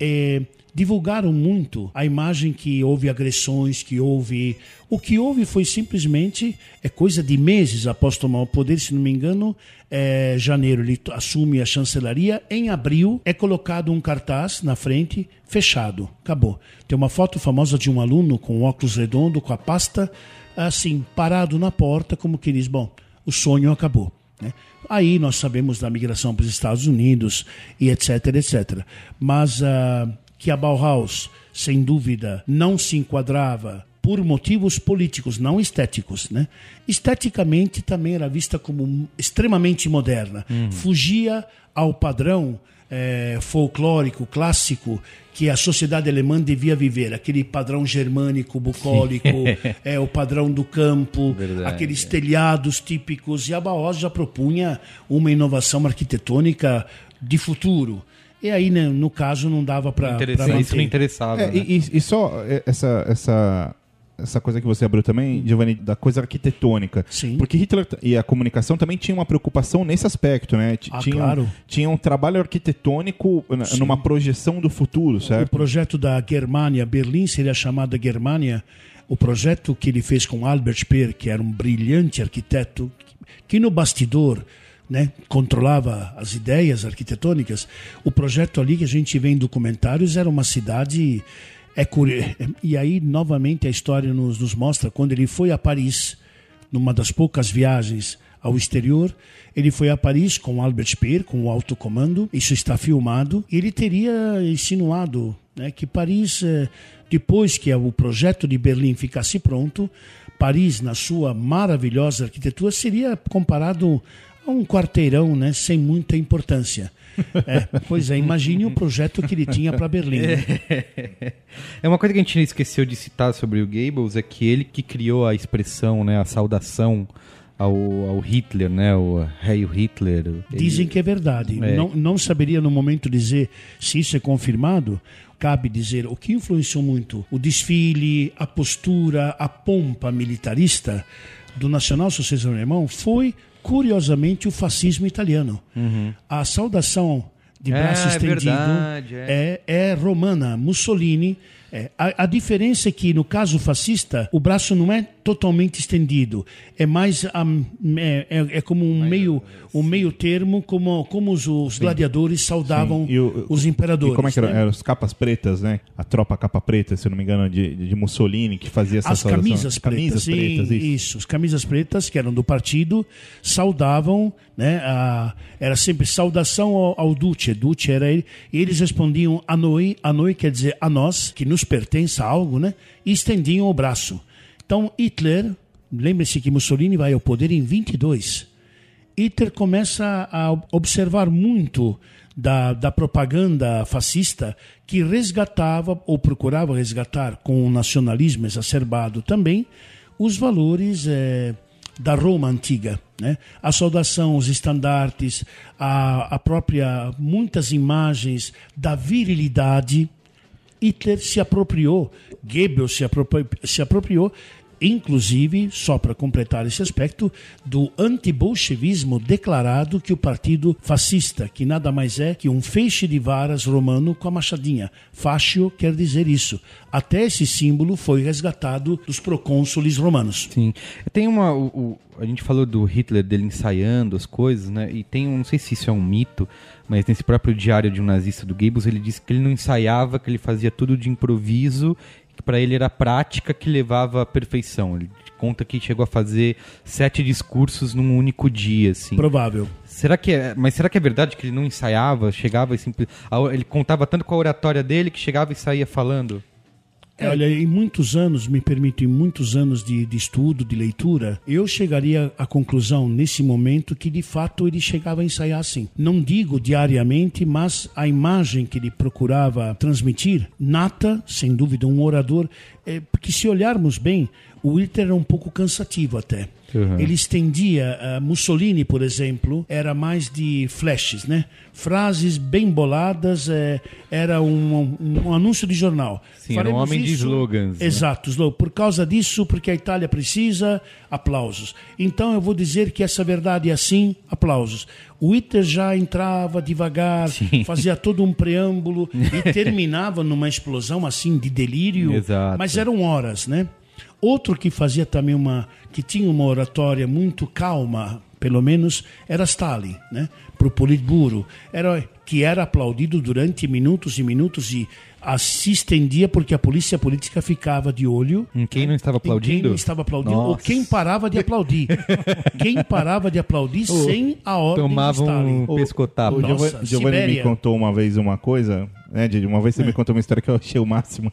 Eh, divulgaram muito a imagem que houve agressões, que houve. O que houve foi simplesmente é coisa de meses após tomar o poder, se não me engano, é janeiro ele assume a chancelaria. Em abril é colocado um cartaz na frente, fechado, acabou. Tem uma foto famosa de um aluno com óculos redondo, com a pasta assim parado na porta, como que diz, bom, o sonho acabou. Né? Aí nós sabemos da migração para os Estados Unidos e etc, etc. Mas ah, que a Bauhaus, sem dúvida, não se enquadrava por motivos políticos, não estéticos. Né? Esteticamente também era vista como extremamente moderna. Fugia ao padrão eh, folclórico, clássico, que a sociedade alemã devia viver. Aquele padrão germânico, bucólico, é, o padrão do campo, Verdade, aqueles telhados típicos. E a Bauhaus já propunha uma inovação arquitetônica de futuro. E aí, né, no caso, não dava para isso não interessava. É, né? e, e- só é, essa, essa, essa coisa que você abriu também, Giovanni, da coisa arquitetônica. Sim. Porque Hitler e a comunicação também tinham uma preocupação nesse aspecto, né? T- Ah, tinham, claro. tinha um trabalho arquitetônico Sim. numa projeção do futuro, O certo? projeto da Germânia, Berlim seria chamada Germânia. O projeto que ele fez com Albert Speer, que era um brilhante arquiteto, que no bastidor né, controlava as ideias arquitetônicas. O projeto ali que a gente vê em documentários era uma cidade. É E aí, novamente, a história nos, nos mostra quando ele foi a Paris, numa das poucas viagens ao exterior. Ele foi a Paris com Albert Speer, com o alto comando. Isso está filmado. Ele teria insinuado né, que Paris, eh, depois que o projeto de Berlim ficasse pronto, Paris, na sua maravilhosa arquitetura, seria comparado um quarteirão né, sem muita importância. É, pois é, imagine o projeto que ele tinha para Berlim. né? É uma coisa que a gente esqueceu de citar sobre o Goebbels é que ele que criou a expressão, né, a saudação ao, ao Hitler, né, o Heil Hitler. Ele- Dizem que é verdade. É. Não, não saberia no momento dizer se isso é confirmado. Cabe dizer o que influenciou muito o desfile, a postura, a pompa militarista do nacional-socialismo alemão foi, curiosamente, o fascismo italiano. A saudação de É, braço é estendido verdade, é. é romana. Mussolini É, a, a diferença é que no caso fascista o braço não é totalmente estendido, é mais um, é, é, é como um meio um meio termo, como como os, os gladiadores saudavam o- os imperadores. E como é que era? né? Eram as capas pretas, né? A tropa capa preta, se não me engano, de, de Mussolini, que fazia essa As saudação. camisas pretas, Camisas sim, pretas, isso. isso. As camisas pretas, que eram do partido, saudavam, né? a- era sempre saudação ao, ao Duce. Duce era ele. E eles respondiam a noi, a noi quer dizer a nós, que nos pertence a algo, né? E estendiam o braço. Então, Hitler, lembre-se que Mussolini vai ao poder em 22. Hitler começa a observar muito da, da propaganda fascista que resgatava ou procurava resgatar com o nacionalismo exacerbado também os valores eh, da Roma antiga, né? A saudação, os estandartes, a, a própria muitas imagens da virilidade, Hitler se apropriou, Goebbels se apropri- se apropriou, inclusive, só para completar esse aspecto, do antibolchevismo declarado que o partido fascista, que nada mais é que um feixe de varas romano com a machadinha. Fascio quer dizer isso. Até esse símbolo foi resgatado dos procônsules romanos. Sim. Tem uma. o- o- a gente falou do Hitler dele ensaiando as coisas, né? E tem um. Não sei se isso é um mito, mas nesse próprio diário de um nazista do Goebbels, ele disse que ele não ensaiava, que ele fazia tudo de improviso, que para ele era a prática que levava à perfeição. Ele conta que chegou a fazer sete discursos num único dia, assim. Provável. Será que é, mas será que é verdade que ele não ensaiava, chegava e simples, ele contava tanto com a oratória dele que chegava e saía falando? É, Olha, em muitos anos, me permito, em muitos anos de, de estudo, de leitura, eu chegaria à conclusão, nesse momento, que de fato ele chegava a ensaiar assim. Não digo diariamente, mas a imagem que ele procurava transmitir, nata, sem dúvida, um orador, é, porque se olharmos bem, o Hitler era um pouco cansativo até. Uhum. Ele estendia, ah, Mussolini, por exemplo, era mais de flashes, né? Frases bem boladas, eh, era um, um- um anúncio de jornal. Sim, era um Faremos homem de slogans, né? Exato, slogan. Por causa disso, porque a Itália precisa, aplausos. Então eu vou dizer que essa verdade é assim, aplausos. O Hitler já entrava devagar, Sim. fazia todo um preâmbulo e terminava numa explosão assim de delírio. Exato. Mas eram horas, né? Outro que fazia também uma, que tinha uma oratória muito calma, pelo menos, era Stalin, né? Para o Politburo, era que era aplaudido durante minutos e minutos e se estendia porque a polícia política ficava de olho Em quem não estava em quem aplaudindo? não estava aplaudindo ou quem parava de aplaudir. quem parava de aplaudir sem a ordem Tomava de Stalin. um pescotapa. O Nossa, Giovanni me contou uma vez uma coisa, né, Didi? Uma vez você me contou uma história que eu achei o máximo,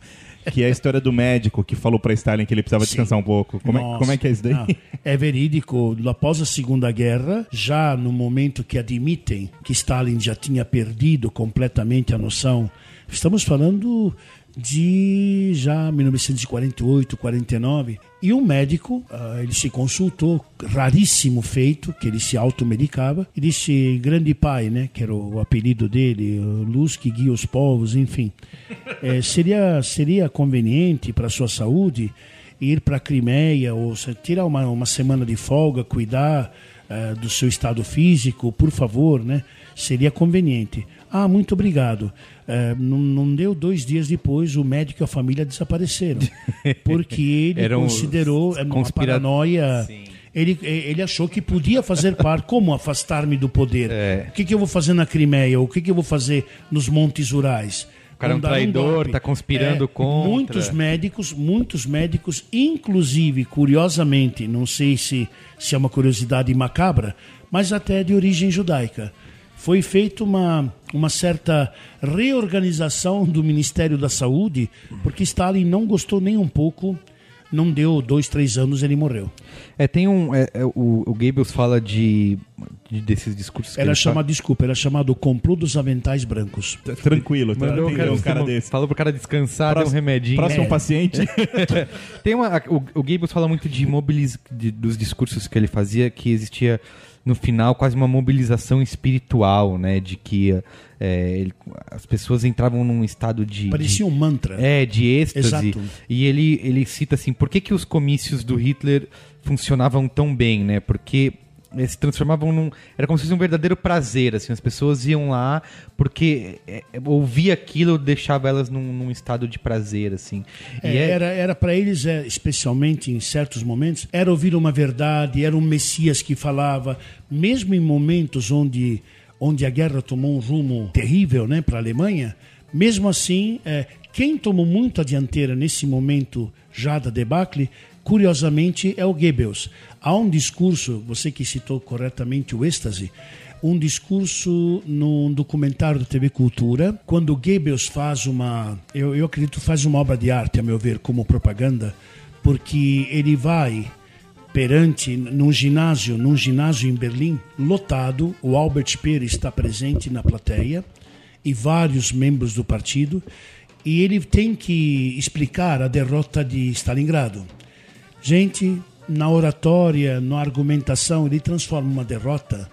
que é a história do médico que falou pra Stalin que ele precisava Sim. descansar um pouco. Como, é, como é que é isso daí? Não, é verídico. Após a Segunda Guerra, já no momento que admitem que Stalin já tinha perdido completamente a noção, estamos falando de já 1948, 49, e um médico, ah, ele se consultou, raríssimo feito, que ele se automedicava, e disse, grande pai, né, que era o apelido dele, luz que guia os povos, enfim, Eh, seria, seria conveniente para sua saúde ir para a Crimeia ou tirar uma, uma semana de folga, cuidar eh, do seu estado físico, por favor, né? Seria conveniente. Ah, muito obrigado. Eh, não, não deu dois dias depois, o médico e a família desapareceram. Porque ele Eram considerou eh, uma conspira- paranoia. Ele, eh, ele achou que podia fazer parte. Como afastar-me do poder? É. O que, que eu vou fazer na Crimeia? O que, que eu vou fazer nos Montes Urais? O cara é um traidor, golpe. tá conspirando contra. Muitos médicos, muitos médicos, inclusive, curiosamente, não sei se, se é uma curiosidade macabra, mas até de origem judaica. Foi feita uma, uma certa reorganização do Ministério da Saúde, porque Stalin não gostou nem um pouco, não deu dois, três anos, ele morreu. É, tem um. é, é, o, o Goebbels fala de, de- desses discursos que Era ele chamado, desculpa, era chamado o complô dos aventais brancos. Tranquilo, fala. tá? Mandou o cara, um cara desse. Falou pro cara descansar, deu um remedinho. Próximo É. paciente. Tem uma, o, o Goebbels fala muito de mobiliz, de- dos discursos que ele fazia, que existia no final quase uma mobilização espiritual, né? De que é, ele- as pessoas entravam num estado de. Parecia um mantra. de, é, de êxtase. Exato. E ele, ele cita assim, por que, que os comícios do Hitler funcionavam tão bem, né? Porque se transformavam num. Era como se fosse um verdadeiro prazer, assim. As pessoas iam lá porque é, é, ouvir aquilo deixava elas num, num estado de prazer, assim. E É, é- Era, era para eles, é, especialmente em certos momentos, era ouvir uma verdade, era um Messias que falava, mesmo em momentos onde, onde a guerra tomou um rumo terrível né, para a Alemanha, mesmo assim, é, quem tomou muito a dianteira nesse momento já da debacle, curiosamente, é o Goebbels. Há um discurso, você que citou corretamente o êxtase, um discurso num documentário da TV Cultura, quando Goebbels faz uma, eu, eu acredito, faz uma obra de arte, a meu ver, como propaganda, porque ele vai perante num ginásio, num ginásio em Berlim, lotado, o Albert Speer está presente na plateia e vários membros do partido, e ele tem que explicar a derrota de Stalingrado. Gente, na oratória, na argumentação, ele transforma uma derrota,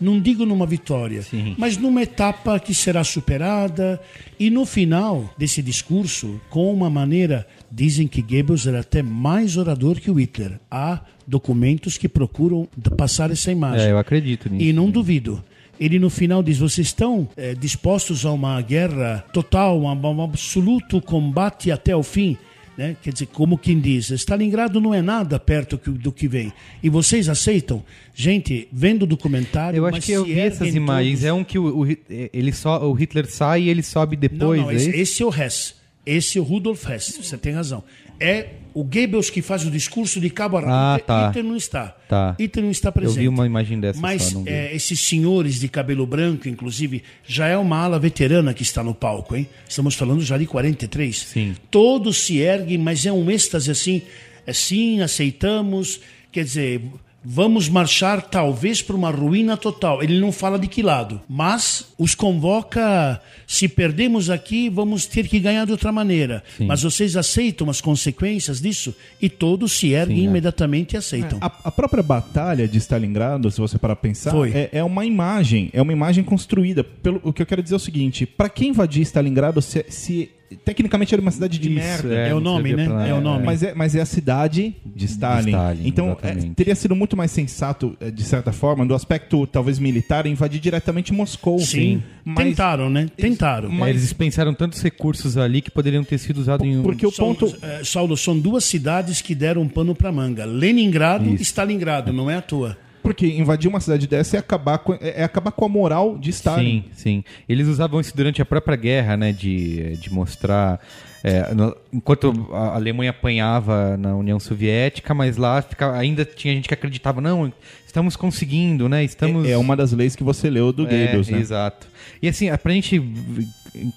não digo numa vitória, mas numa etapa que será superada. E no final desse discurso, com uma maneira, dizem que Goebbels era até mais orador que o Hitler. Há documentos que procuram passar essa imagem. É, eu acredito nisso. E não duvido. Ele no final diz: vocês estão eh, dispostos a uma guerra total, a um absoluto combate até o fim? Né? Quer dizer, como quem diz, Stalingrado não é nada perto do que vem. E vocês aceitam? Gente, vendo o documentário. Eu acho que eu vi essas imagens. todos- É um que o, o, ele só, o Hitler sai e ele sobe Não, depois. não, é esse, esse é o Hess. Esse é o Rudolf Hess, você tem razão. É o Goebbels que faz o discurso de cabo a rabo. Ah, tá. Hitler não está. Tá. Hitler não está Eu presente. vi uma imagem dessa Mas só, é, esses senhores de cabelo branco, inclusive, já é uma ala veterana que está no palco, hein? Estamos falando já de 43. Sim. Todos se erguem, mas é um êxtase assim, assim, aceitamos, quer dizer, vamos marchar talvez para uma ruína total. Ele não fala de que lado, mas os convoca, se perdemos aqui, vamos ter que ganhar de outra maneira. Mas vocês aceitam as consequências disso? E todos se erguem Sim, é. imediatamente e aceitam. A, a própria batalha de Stalingrado, se você parar pra pensar, Foi. É, é uma imagem, é uma imagem construída. Pelo, o que eu quero dizer é o seguinte: pra quem invadir Stalingrado, se, se- tecnicamente era uma cidade de Isso, merda. É o não nome, né? pra. É o nome. Mas é, mas é a cidade de Stalin. Stalin, então, é, teria sido muito mais sensato, eh, de certa forma, do aspecto talvez militar, invadir diretamente Moscou. Sim. Mas- Tentaram, né? Tentaram. É, eles dispensaram tantos recursos ali que poderiam ter sido usados em um. Porque o São, ponto. eh, Saulo, são duas cidades que deram um pano para manga: Leningrado Isso. e Stalingrado, não é à toa. Porque invadir uma cidade dessa é acabar com, é acabar com a moral de Stalin. Sim, sim. Eles usavam isso durante a própria guerra, né? De, de mostrar. é, no- enquanto a Alemanha apanhava na União Soviética, mas lá ficava, ainda tinha gente que acreditava, não, estamos conseguindo, né? Estamos. É, é uma das leis que você leu do É, Goebbels, né? Exato. E assim, pra gente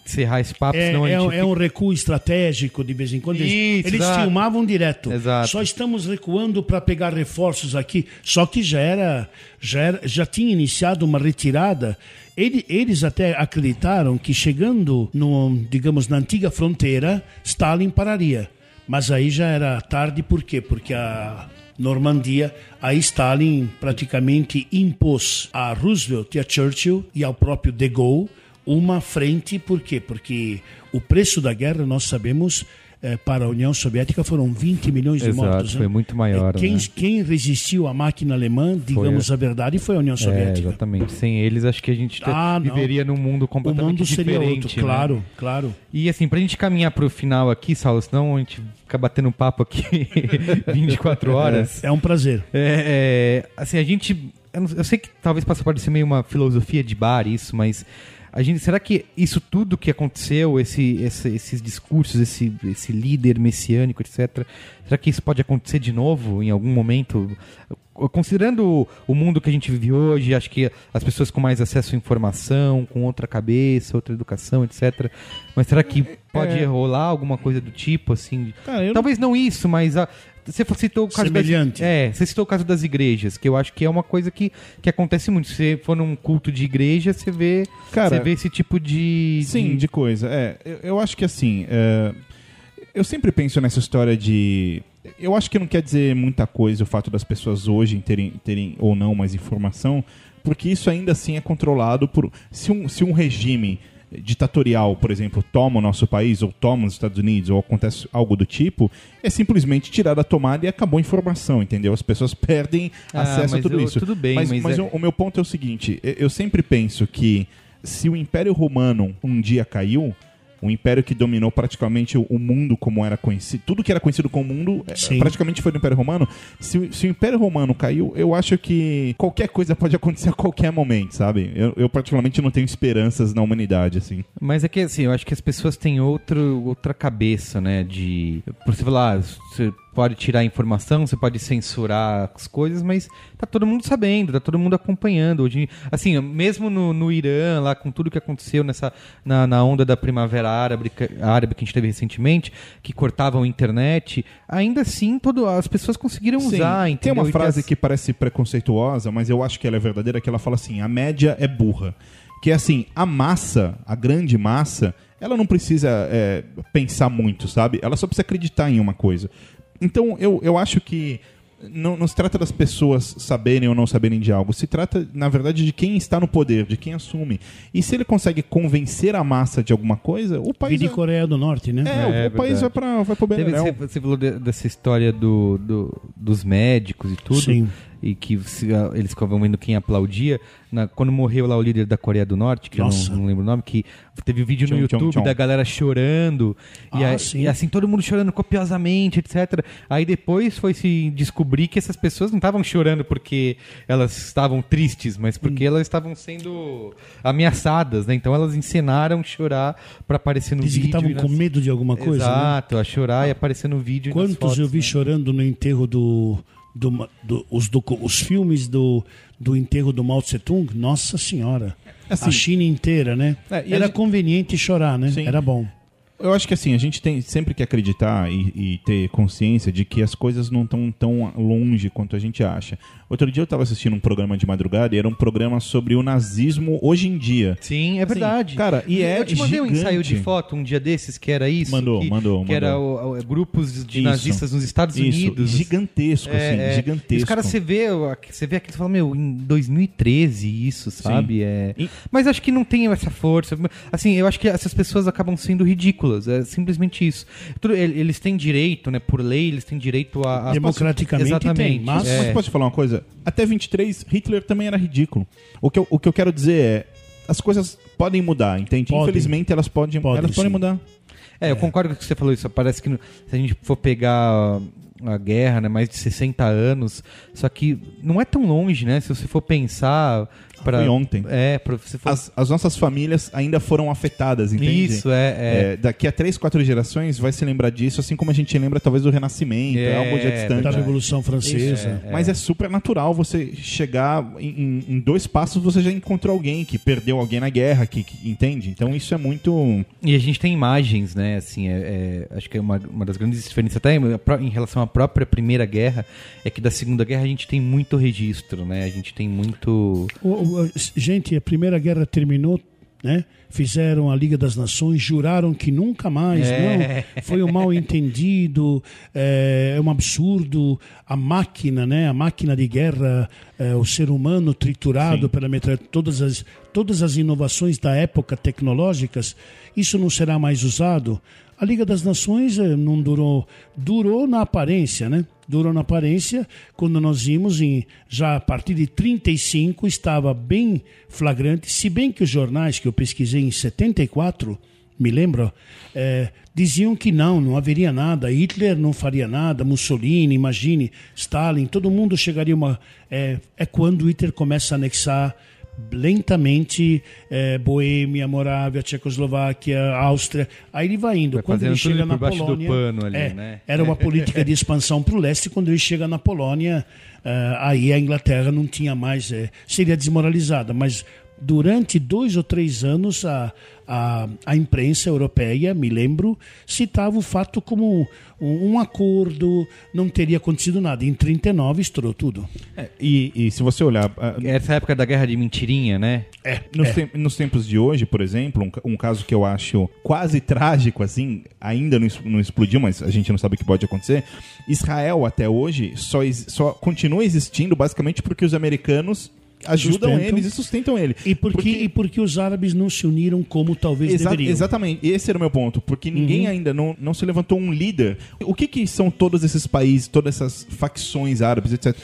encerrar esse papo, É, senão a é, gente. é um recuo estratégico de vez em quando. Eles, Isso, eles exato. filmavam direto. Exato. Só estamos recuando para pegar reforços aqui. Só que já era, já era, já tinha iniciado uma retirada. Ele- eles até acreditaram que chegando no, digamos, na antiga fronteira, Stalin pararia. Mas aí já era tarde, por quê? Porque a Normandia, aí Stalin praticamente impôs a Roosevelt e a Churchill e ao próprio De Gaulle uma frente, por quê? Porque o preço da guerra, nós sabemos, eh, para a União Soviética foram 20 milhões de Exato, mortos. foi né? muito maior, Eh, Quem, né? quem resistiu à máquina alemã, digamos a verdade, foi a União É, Soviética. exatamente. Sem eles, acho que a gente te- Ah, não. viveria num mundo o completamente mundo seria diferente. outro, né? claro, claro. E assim, pra gente caminhar pro final aqui, Saulo, senão a gente fica batendo papo aqui 24 horas. É um prazer. É, é, assim, a gente. Eu, não- eu sei que talvez possa parecer meio uma filosofia de bar isso, mas a gente, será que isso tudo que aconteceu, esse, esse- esses discursos, esse, esse líder messiânico, etc., será que isso pode acontecer de novo em algum momento? Considerando o mundo que a gente vive hoje, acho que as pessoas com mais acesso à informação, com outra cabeça, outra educação, etc. Mas será que pode É. rolar alguma coisa do tipo, assim? Cara, Talvez não isso, mas a, você citou o caso das, Semelhante. é, você citou o caso das igrejas, que eu acho que é uma coisa que, que acontece muito. Se você for num culto de igreja, você vê, Cara, você vê esse tipo de. Sim, de coisa. É, eu, eu acho que assim. é, eu sempre penso nessa história de. Eu acho que não quer dizer muita coisa o fato das pessoas hoje terem, terem ou não mais informação, porque isso ainda assim é controlado por. Se um, se um regime ditatorial, por exemplo, toma o nosso país, ou toma os Estados Unidos, ou acontece algo do tipo, é simplesmente tirar da tomada e acabou a informação, entendeu? As pessoas perdem Ah, acesso a mas tudo eu- isso. tudo bem, mas, mas é- o, o meu ponto é o seguinte: eu sempre penso que se o Império Romano um dia caiu, o império que dominou praticamente o, mundo como era conhecido, tudo que era conhecido como mundo, é, Sim. praticamente foi do Império Romano. Se, o- se o Império Romano caiu, eu acho que qualquer coisa pode acontecer a qualquer momento, sabe? Eu, eu particularmente não tenho esperanças na humanidade, assim. Mas é que assim, eu acho que as pessoas têm outro, outra cabeça, né? De. Por você falar, você pode tirar informação, você pode censurar as coisas, mas tá todo mundo sabendo, tá todo mundo acompanhando. Hoje, assim, mesmo no, no Irã, lá com tudo que aconteceu nessa, na, na onda da primavera árabe, que- árabe que a gente teve recentemente, que cortavam a internet, ainda assim todo, as pessoas conseguiram usar, Tem entendeu? uma E frase as- que parece preconceituosa, mas eu acho que ela é verdadeira, que ela fala assim, a média é burra. Que é assim, a massa, a grande massa, ela não precisa é, pensar muito, sabe? Ela só precisa acreditar em uma coisa. Então, eu, eu acho que não, não se trata das pessoas saberem ou não saberem de algo. Se trata, na verdade, de quem está no poder, de quem assume. E se ele consegue convencer a massa de alguma coisa, o país... Vide vai- Coreia do Norte, né? É, o- É o país vai para vai pro Teve, Beleléu. você, você falou de- dessa história do, do- dos médicos e tudo. Sim. E que se- eles ficavam vendo quem aplaudia. Na- quando morreu lá o líder da Coreia do Norte, que Nossa. eu não, não lembro o nome, que teve vídeo no Chong Chong YouTube Chong. da galera chorando. e, Ah, aí- sim. e assim, todo mundo chorando copiosamente, etc. Aí depois foi se descobrir que essas pessoas não estavam chorando porque elas estavam tristes, mas porque elas estavam sendo ameaçadas, né? Então elas encenaram chorar pra aparecer no Dizem que vídeo. estavam e nas- com medo de alguma coisa, né? Exato, a chorar e aparecer no vídeo. e Quantos fotos, eu vi né? chorando no enterro do. Do, do- os, docu- os filmes do, do enterro do Mao Tse Tung? Nossa Senhora. Assim- a China inteira, né? É, Era gente- conveniente chorar, né? Sim. Era bom. Eu acho que assim, a gente tem sempre que acreditar e, e ter consciência de que as coisas não estão tão longe quanto a gente acha. Outro dia eu estava assistindo um programa de madrugada e era um programa sobre o nazismo hoje em dia. Sim, é verdade. cara, e é Eu te mandei um gigante. ensaio de foto um dia desses que era isso. Mandou, que, mandou, Que era mandou. o- o- grupos de Isso. nazistas nos Estados Isso, Unidos. gigantesco, É, assim, é. gigantesco. E Os caras, você vê, você vê aqui, você fala, meu, em 2013 isso, sabe? É... E- Mas acho que não tem essa força. Assim, eu acho que essas pessoas acabam sendo ridículas. É simplesmente isso. Eles têm direito, né? Por lei, eles têm direito a. a- Democraticamente Exatamente. tem, mas- É. Mas posso te falar uma coisa? Até 23, Hitler também era ridículo. O que eu, o que eu quero dizer é, as coisas podem mudar, entende? Podem. Infelizmente elas podem, Podem, elas podem mudar. É, eu concordo com o que você falou isso. Parece que se a gente for pegar a guerra, né, mais de 60 anos, só que não é tão longe, né? Se você for pensar para Foi ontem. É, você for As, as nossas famílias ainda foram afetadas, entende? Isso, é, é. É, daqui a três, quatro gerações vai se lembrar disso, assim como a gente lembra talvez do Renascimento, é, É, algo já distante. Da. Revolução Francesa. Mas é super natural você chegar em, em- dois passos você já encontrou alguém que perdeu alguém na guerra, que, que- entende? Então isso é muito E a gente tem imagens, né? Assim, é, é- acho que é uma, uma das grandes diferenças até em, em relação à própria Primeira Guerra é que da Segunda Guerra a gente tem muito registro, né? A gente tem muito o- gente, a Primeira Guerra terminou, né? Fizeram a Liga das Nações, juraram que nunca mais, É. não. Foi um mal entendido, é, é um absurdo. A máquina, né? A máquina de guerra, é, o ser humano triturado Sim. pela metralha, todas as todas as inovações da época tecnológicas, isso não será mais usado. A Liga das Nações eh, não durou, durou na aparência, né? Durou na aparência quando nós vimos em já a partir de 35 estava bem flagrante, se bem que os jornais que eu pesquisei em 74 me lembro, eh, diziam que não, não haveria nada, Hitler não faria nada, Mussolini, imagine, Stalin, todo mundo chegaria uma. É, é quando Hitler começa a anexar lentamente eh, Boêmia, Morávia, Tchecoslováquia, Áustria. Aí ele vai indo. Vai quando ele chega na Polônia, ali, é, né? era uma política de expansão para o leste. Quando ele chega na Polônia, eh, aí a Inglaterra não tinha mais, eh, seria desmoralizada. Mas durante dois ou três anos a, a, a imprensa europeia, me lembro, citava o fato como um, um acordo, não teria acontecido nada. Em 39 estourou tudo. É, e, e se você olhar essa época da Guerra de Mentirinha, né? É, Nos, é. tem- nos tempos de hoje, por exemplo, um, um caso que eu acho quase trágico, assim, ainda não, não explodiu, mas a gente não sabe o que pode acontecer. Israel, até hoje, só, só continua existindo basicamente porque os americanos ajudam Sustentam. eles e sustentam ele. E por, que, e por que os árabes não se uniram como talvez Exa- deveriam? Exatamente, esse era o meu ponto, porque ninguém ainda não, não se levantou um líder. O que, que são todos esses países, todas essas facções árabes, etc?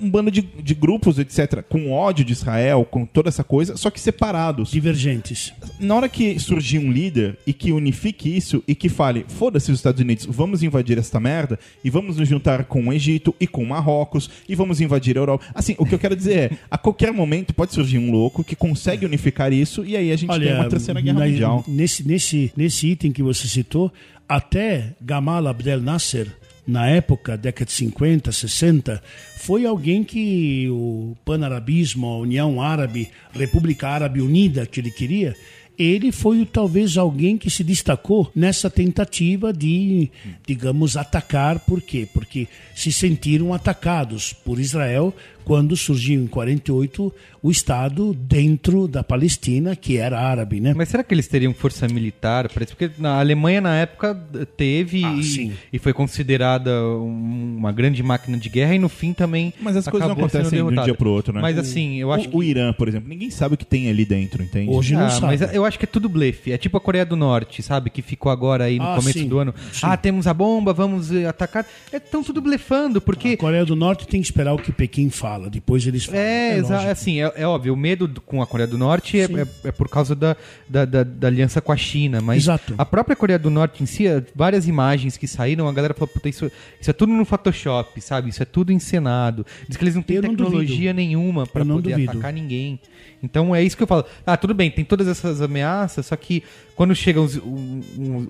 Um, bando de, de grupos, etc., com ódio de Israel, com toda essa coisa, só que separados. Divergentes. Na hora que surgir um líder e que unifique isso e que fale, foda-se os Estados Unidos, vamos invadir esta merda e vamos nos juntar com o Egito e com Marrocos e vamos invadir a Europa. Assim, o que eu quero dizer é, a qualquer momento pode surgir um louco que consegue unificar isso e aí a gente tem uma terceira guerra na- mundial. Nesse, nesse, nesse item que você citou, até Gamal Abdel Nasser, na época, década de 50, 60, foi alguém que o panarabismo, a União Árabe, República Árabe Unida que ele queria, ele foi talvez alguém que se destacou nessa tentativa de, digamos, atacar. Por quê? Porque se sentiram atacados por Israel quando surgiu em 48 o Estado dentro da Palestina, que era árabe, né? Mas será que eles teriam força militar? Parece porque na Alemanha na época teve Ah, e, sim. e foi considerada um- uma grande máquina de guerra e no fim também. Mas as coisas não acontecem de um dia pro outro, né? Mas assim, eu acho o, que o Irã, por exemplo, ninguém sabe o que tem ali dentro, entende? Hoje não Ah, sabe. mas eu acho que é tudo blefe. É tipo a Coreia do Norte, sabe? Que ficou agora aí no Ah, começo sim. do ano. Sim. Ah, temos a bomba, vamos eh, atacar. Estão tudo blefando, A porque. Coreia do Norte tem que esperar o que Pequim fala, depois eles falam. É, exa- lógico. assim, é, é óbvio, o medo do- com a Coreia do Norte é, é- é por causa da, da, da- da aliança com a China, mas Exato. a própria Coreia do Norte em si, é, várias imagens que saíram, a galera falou, puta, isso, isso é tudo no Photoshop, sabe? Isso é tudo encenado. Diz que eles não têm Eu tecnologia duvido. nenhuma não poder duvido. atacar ninguém. Então é isso que eu falo. Ah, tudo bem, tem todas essas ameaças, só que quando chegam os,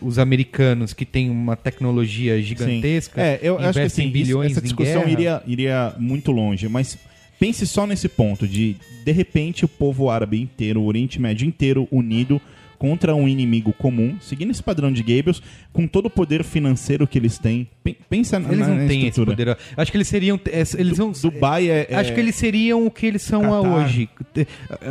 os americanos que têm uma tecnologia gigantesca, É, eu acho que investem assim, bilhões isso- essa discussão guerra, iria, iria muito longe, mas pense só nesse ponto de, de repente, o povo árabe inteiro, o Oriente Médio inteiro unido contra um inimigo comum, seguindo esse padrão de Goebbels, com todo o poder financeiro que eles têm. Pen- Pensa na, Eles na, não na têm esse poder. Acho que eles seriam. é, Eles vão. Dubai é, é- Acho que eles seriam o que eles são Catar. hoje.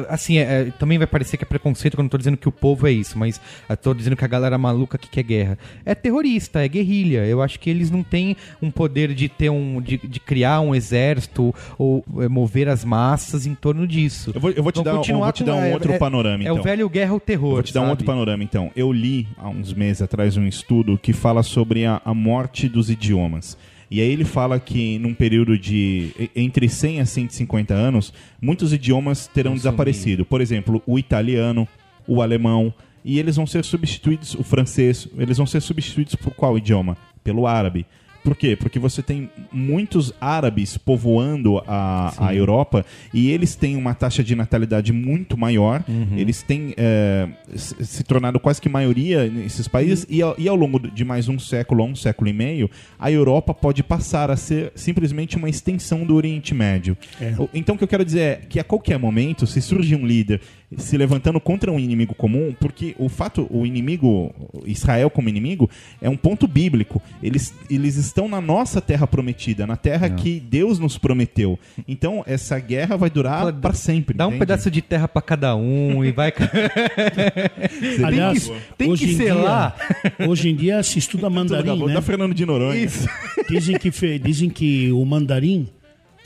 Assim, é, é, também vai parecer que é preconceito quando eu tô dizendo que o povo é isso, mas eu tô dizendo que a galera maluca que quer guerra. É terrorista, é guerrilha. Eu acho que eles não têm um poder de ter um. de, de criar um exército ou é, mover as massas em torno disso. Eu vou, eu vou te dar, um- continuar vou te dar um é- outro é- panorama, É então. o velho guerra ou terror. Vou te dar um outro panorama, então. Eu li há uns meses atrás um estudo que fala sobre a, a morte dos idiomas. E aí ele fala que num período de entre 100 a 150 anos, muitos idiomas terão desaparecido. Por exemplo, o italiano, o alemão, e eles vão ser substituídos, o francês, eles vão ser substituídos por qual idioma? Pelo árabe. Por quê? Porque você tem muitos árabes povoando a, a Europa e eles têm uma taxa de natalidade muito maior. Eles têm é, se tornado quase que maioria nesses países e, ao, e ao longo de mais um século, um século e meio, a Europa pode passar a ser simplesmente uma extensão do Oriente Médio. É. Então o que eu quero dizer é que a qualquer momento, se surge um líder se levantando contra um inimigo comum, porque o fato, o inimigo, Israel como inimigo, é um ponto bíblico. Eles, eles estão na nossa terra prometida, na terra que Deus nos prometeu. Então essa guerra vai durar para sempre. Dá um entende? pedaço de terra pra cada um e vai. tem Aliás, que, tem hoje que em selar. dia, hoje em dia se estuda mandarim, né? Da Fernando de Noronha. Isso. Dizem que, dizem que o mandarim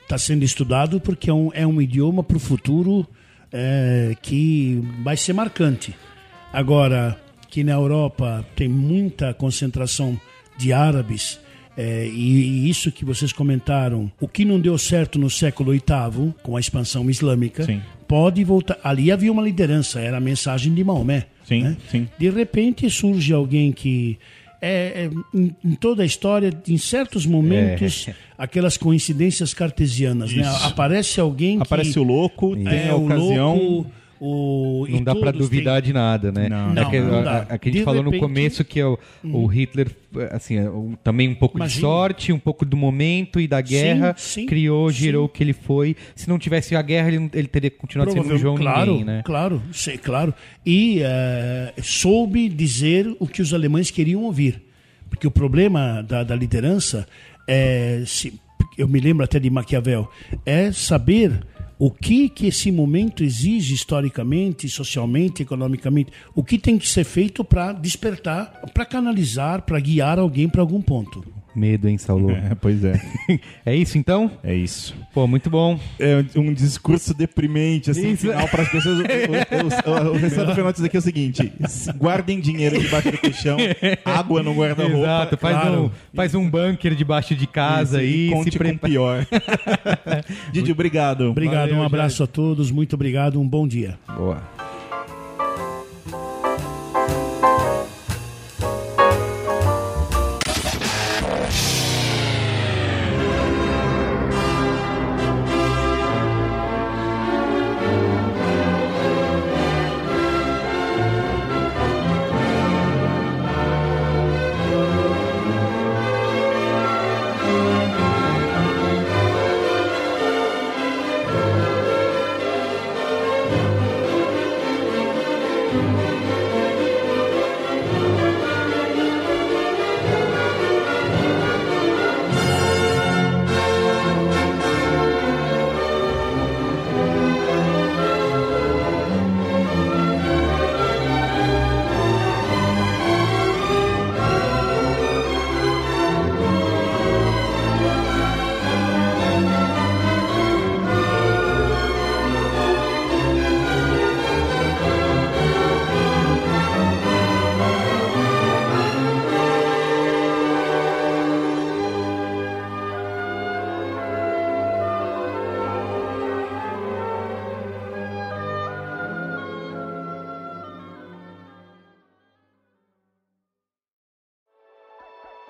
está sendo estudado porque é um, é um idioma para o futuro é, que vai ser marcante. Agora, que na Europa tem muita concentração de árabes, é, e, e isso que vocês comentaram, o que não deu certo no século VIII, com a expansão islâmica, Sim. pode voltar. Ali havia uma liderança, era a mensagem de Maomé. Sim, né? sim. De repente surge alguém que é, é, em, em toda a história, em certos momentos, aquelas coincidências cartesianas, né? Aparece alguém que Aparece o louco, tem é a o ocasião. louco, o, Não dá pra todos duvidar têm- de nada, né? Não. é Não, que, não a- a- que a gente De falou no repente- Hum. começo que é o, o Hitler, assim, é, também um pouco de Imagina. sorte, um pouco do momento e da guerra, sim, criou, sim. gerou o que ele foi. Se não tivesse a guerra, ele, ele teria continuado sendo um João claro, Ninguém, né? Claro, sei, claro. E eh, soube dizer o que os alemães queriam ouvir. Porque o problema da, da liderança é, se- eu me lembro até de Maquiavel, é saber o que que esse momento exige historicamente, socialmente, economicamente, o que tem que ser feito para despertar, para canalizar, para guiar alguém para algum ponto. Medo, hein, Saulo? É, pois é. É isso então? É isso. Pô, muito bom. É um discurso deprimente, assim, Isso. final para as pessoas. O, o, o, o restante do aqui é o seguinte: se- guardem dinheiro debaixo do colchão, água no guarda-roupa. Exato, faz, claro. um, faz um bunker debaixo de casa Isso, aí. e conte se com o prepara- pior. Didi, obrigado. Obrigado, Valeu, um abraço a todos, muito obrigado, um bom dia. Boa.